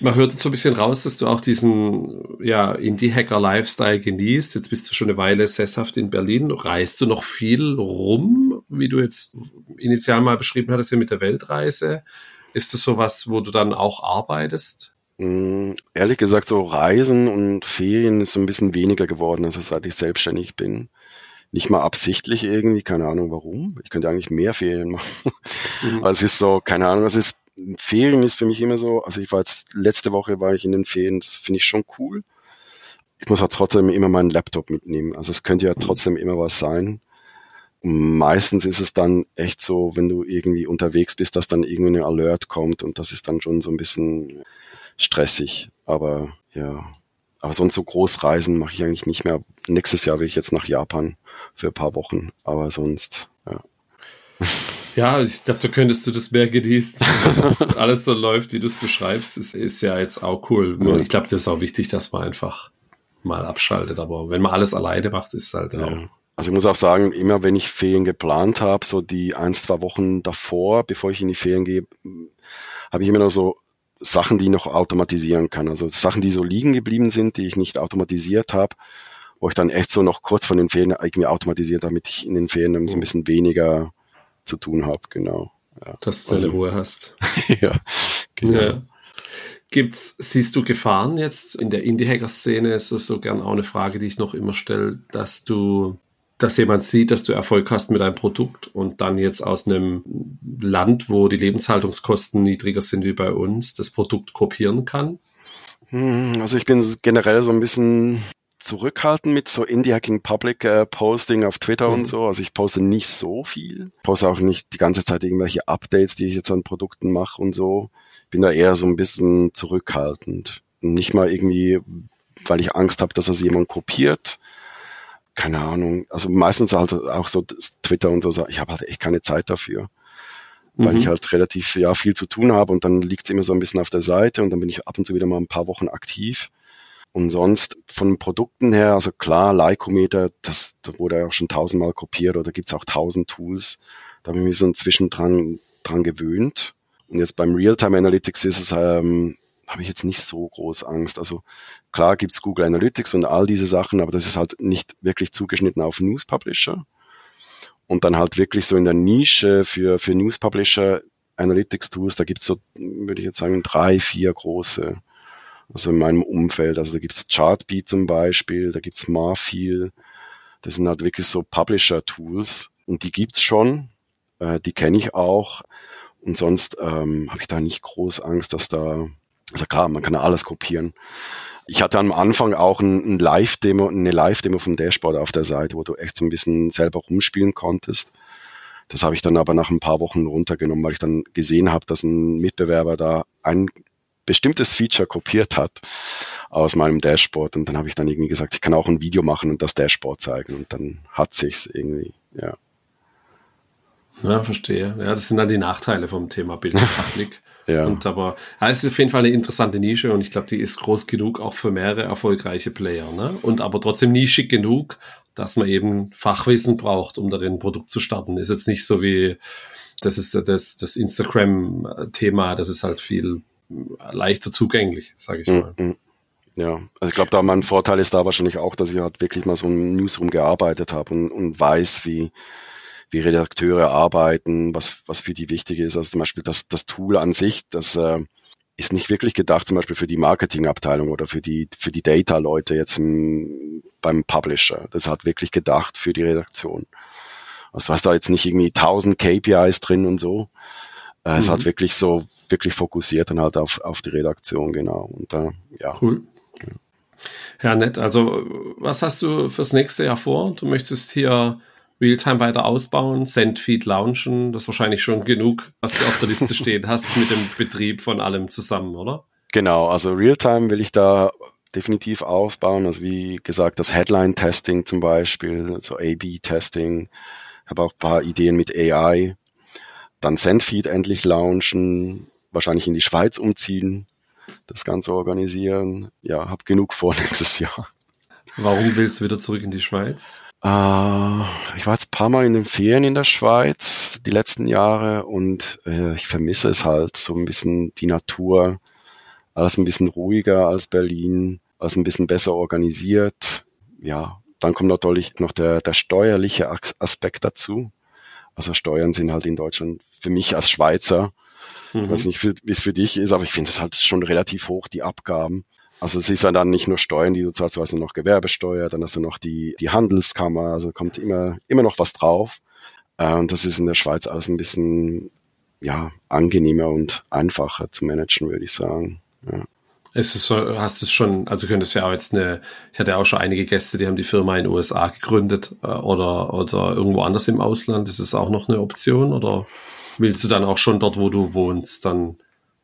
Man hört jetzt so ein bisschen raus, dass du auch diesen ja, Indie-Hacker-Lifestyle genießt. Jetzt bist du schon eine Weile sesshaft in Berlin. Reist du noch viel rum, wie du jetzt initial mal beschrieben hattest, hier mit der Weltreise? Ist das so was, wo du dann auch arbeitest? Mm, ehrlich gesagt, so Reisen und Ferien ist so ein bisschen weniger geworden, also seit ich selbstständig bin. Nicht mal absichtlich irgendwie, keine Ahnung warum. Ich könnte eigentlich mehr Ferien [laughs] machen. Mhm. Aber es ist so, keine Ahnung, es ist Ferien ist für mich immer so, also ich war jetzt, letzte Woche war ich in den Ferien, das finde ich schon cool. Ich muss halt trotzdem immer meinen Laptop mitnehmen. Also es könnte ja mhm. trotzdem immer was sein. Meistens ist es dann echt so, wenn du irgendwie unterwegs bist, dass dann irgendwie eine Alert kommt und das ist dann schon so ein bisschen stressig. Aber ja, aber sonst so Großreisen mache ich eigentlich nicht mehr. Nächstes Jahr will ich jetzt nach Japan für ein paar Wochen, aber sonst, ja. [laughs] Ja, ich glaube, da könntest du das mehr genießen. [laughs] dass alles so läuft, wie du es beschreibst, ist, ist ja jetzt auch cool. Ja. Ich glaube, das ist auch wichtig, dass man einfach mal abschaltet. Aber wenn man alles alleine macht, ist es halt ja. auch. Also ich muss auch sagen, immer wenn ich Ferien geplant habe, so die ein, zwei Wochen davor, bevor ich in die Ferien gehe, habe ich immer noch so Sachen, die ich noch automatisieren kann. Also Sachen, die so liegen geblieben sind, die ich nicht automatisiert habe, wo ich dann echt so noch kurz von den Ferien irgendwie automatisiert, damit ich in den Ferien so ein mhm. bisschen weniger zu tun habe, genau. Ja. Dass du also, Ruhe hast. [laughs] ja, genau. Ja. Gibt's, siehst du Gefahren jetzt in der Indie-Hacker-Szene? Ist das so gern auch eine Frage, die ich noch immer stelle, dass du, dass jemand sieht, dass du Erfolg hast mit einem Produkt und dann jetzt aus einem Land, wo die Lebenshaltungskosten niedriger sind wie bei uns, das Produkt kopieren kann? Hm, also ich bin generell so ein bisschen zurückhaltend mit so Indie-Hacking Public äh, Posting auf Twitter mhm. und so. Also ich poste nicht so viel. Ich poste auch nicht die ganze Zeit irgendwelche Updates, die ich jetzt an Produkten mache und so. Bin da eher so ein bisschen zurückhaltend. Nicht mal irgendwie, weil ich Angst habe, dass das jemand kopiert. Keine Ahnung. Also meistens halt auch so Twitter und so. Ich habe halt echt keine Zeit dafür. Weil ich mhm. halt relativ ja viel zu tun habe und dann liegt es immer so ein bisschen auf der Seite und dann bin ich ab und zu wieder mal ein paar Wochen aktiv. Und sonst von Produkten her, also klar, Leikometer, das, das wurde ja auch schon tausendmal kopiert oder gibt's auch tausend Tools. Da habe ich mich so inzwischen dran, dran gewöhnt. Und jetzt beim Realtime Analytics ist es, ähm, habe ich jetzt nicht so groß Angst. Also klar gibt's Google Analytics und all diese Sachen, aber das ist halt nicht wirklich zugeschnitten auf News Publisher. Und dann halt wirklich so in der Nische für, für News Publisher Analytics Tools, da gibt's so, würde ich jetzt sagen, drei, vier große. Also in meinem Umfeld. Also da gibt's Chartbeat zum Beispiel, da gibt's Marfeel. Das sind halt wirklich so Publisher-Tools. Und die gibt's schon. Äh, die kenne ich auch. Und sonst ähm, habe ich da nicht groß Angst, dass da, also klar, man kann ja alles kopieren. Ich hatte am Anfang auch ein, ein Live-Demo, eine Live-Demo vom Dashboard auf der Seite, wo du echt so ein bisschen selber rumspielen konntest. Das habe ich dann aber nach ein paar Wochen runtergenommen, weil ich dann gesehen habe, dass ein Mitbewerber da ein bestimmtes Feature kopiert hat aus meinem Dashboard und dann habe ich dann irgendwie gesagt, ich kann auch ein Video machen und das Dashboard zeigen und dann hat sich's irgendwie, ja. Ja, verstehe. Ja, das sind dann die Nachteile vom Thema Bildgrafik. [laughs] [laughs] ja. Und aber ja, es ist auf jeden Fall eine interessante Nische und ich glaube, die ist groß genug auch für mehrere erfolgreiche Player. Ne? Und aber trotzdem nischig genug, dass man eben Fachwissen braucht, um darin ein Produkt zu starten. Ist jetzt nicht so wie, das ist das, das Instagram-Thema, das ist halt viel leichter zugänglich, sage ich mm, mal. Mm. Ja, also ich glaube, da mein Vorteil ist da wahrscheinlich auch, dass ich halt wirklich mal so ein Newsroom gearbeitet habe und, und weiß, wie, wie Redakteure arbeiten, was, was für die wichtig ist. Also zum Beispiel das, das Tool an sich, das äh, ist nicht wirklich gedacht zum Beispiel für die Marketingabteilung oder für die, für die Data-Leute jetzt im, beim Publisher. Das hat wirklich gedacht für die Redaktion. Also du hast da jetzt nicht irgendwie tausend KPIs drin und so. Äh, mhm. Es hat wirklich so, wirklich fokussiert dann halt auf, auf die Redaktion, genau. Und da, ja. Cool. Ja, nett. Also, was hast du fürs nächste Jahr vor? Du möchtest hier Realtime weiter ausbauen, Sendfeed launchen. Das ist wahrscheinlich schon genug, was du auf der Liste stehen hast mit dem Betrieb von allem zusammen, oder? Genau, also Realtime will ich da definitiv ausbauen. Also wie gesagt, das Headline-Testing zum Beispiel, so A-B-Testing. Habe auch ein paar Ideen mit AI. Dann Sendfeed endlich launchen, wahrscheinlich in die Schweiz umziehen, das Ganze organisieren. Ja, habe genug vor [laughs] nächstes Jahr. Warum willst du wieder zurück in die Schweiz? Äh, ich war jetzt ein paar Mal in den Ferien in der Schweiz die letzten Jahre und äh, ich vermisse es halt so ein bisschen die Natur, alles ein bisschen ruhiger als Berlin, alles ein bisschen besser organisiert. Ja, dann kommt natürlich noch der, der steuerliche Aspekt dazu. Also Steuern sind halt in Deutschland für mich als Schweizer, mhm. ich weiß nicht, wie es für dich ist, aber ich finde es halt schon relativ hoch, die Abgaben. Also es ist ja dann nicht nur Steuern, die du zahlst, du hast ja noch Gewerbesteuer, dann hast du noch die, die Handelskammer, also kommt immer, immer noch was drauf. Äh, und das ist in der Schweiz alles ein bisschen, ja, angenehmer und einfacher zu managen, würde ich sagen. Ja. Ist es so, hast du es schon, also könntest du ja auch jetzt eine, ich hatte auch schon einige Gäste, die haben die Firma in den USA gegründet äh, oder, oder irgendwo anders im Ausland. Ist es auch noch eine Option oder willst du dann auch schon dort, wo du wohnst, dann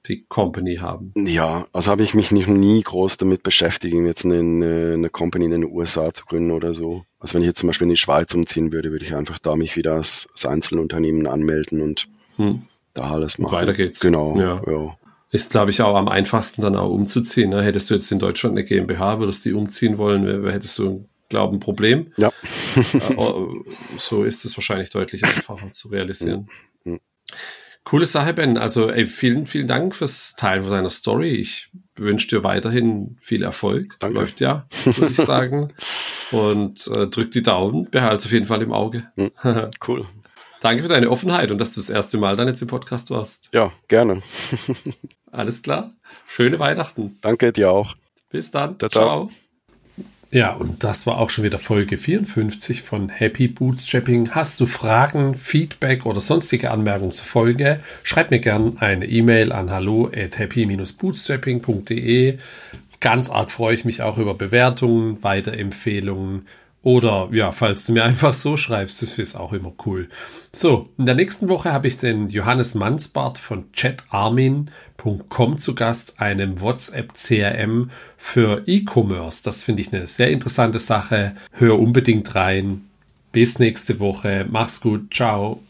die Company haben? Ja, also habe ich mich nicht, nie groß damit beschäftigt, jetzt eine, eine Company in den USA zu gründen oder so. Also wenn ich jetzt zum Beispiel in die Schweiz umziehen würde, würde ich einfach da mich wieder als, als Einzelunternehmen anmelden und hm. da alles machen. Weiter geht's. Genau, ja. ja. Ist, glaube ich, auch am einfachsten dann auch umzuziehen. Ne? Hättest du jetzt in Deutschland eine GmbH, würdest du die umziehen wollen, hättest du, glaube ein Problem. Ja. Äh, so ist es wahrscheinlich deutlich einfacher zu realisieren. [laughs] Coole Sache, Ben. Also ey, vielen, vielen Dank fürs Teilen von deiner Story. Ich wünsche dir weiterhin viel Erfolg. Danke. Läuft ja, würde ich sagen. [laughs] und äh, drück die Daumen. Behalte es auf jeden Fall im Auge. Hm, [laughs] cool. Danke für deine Offenheit und dass du das erste Mal dann jetzt im Podcast warst. Ja, gerne. Alles klar. Schöne Weihnachten. Danke dir auch. Bis dann. ciao. ciao. Ja, und das war auch schon wieder Folge 54 von Happy Bootstrapping. Hast du Fragen, Feedback oder sonstige Anmerkungen zur Folge? Schreib mir gerne eine E-Mail an hallo at happy-bootstrapping.de. Ganz arg freue ich mich auch über Bewertungen, Weiterempfehlungen oder ja, falls du mir [laughs] einfach so schreibst, das ist auch immer cool. So, in der nächsten Woche habe ich den Johannes Mansbart von chatarmin.com zu Gast, einem WhatsApp-CRM für E-Commerce. Das finde ich eine sehr interessante Sache. Hör unbedingt rein. Bis nächste Woche. Mach's gut. Ciao.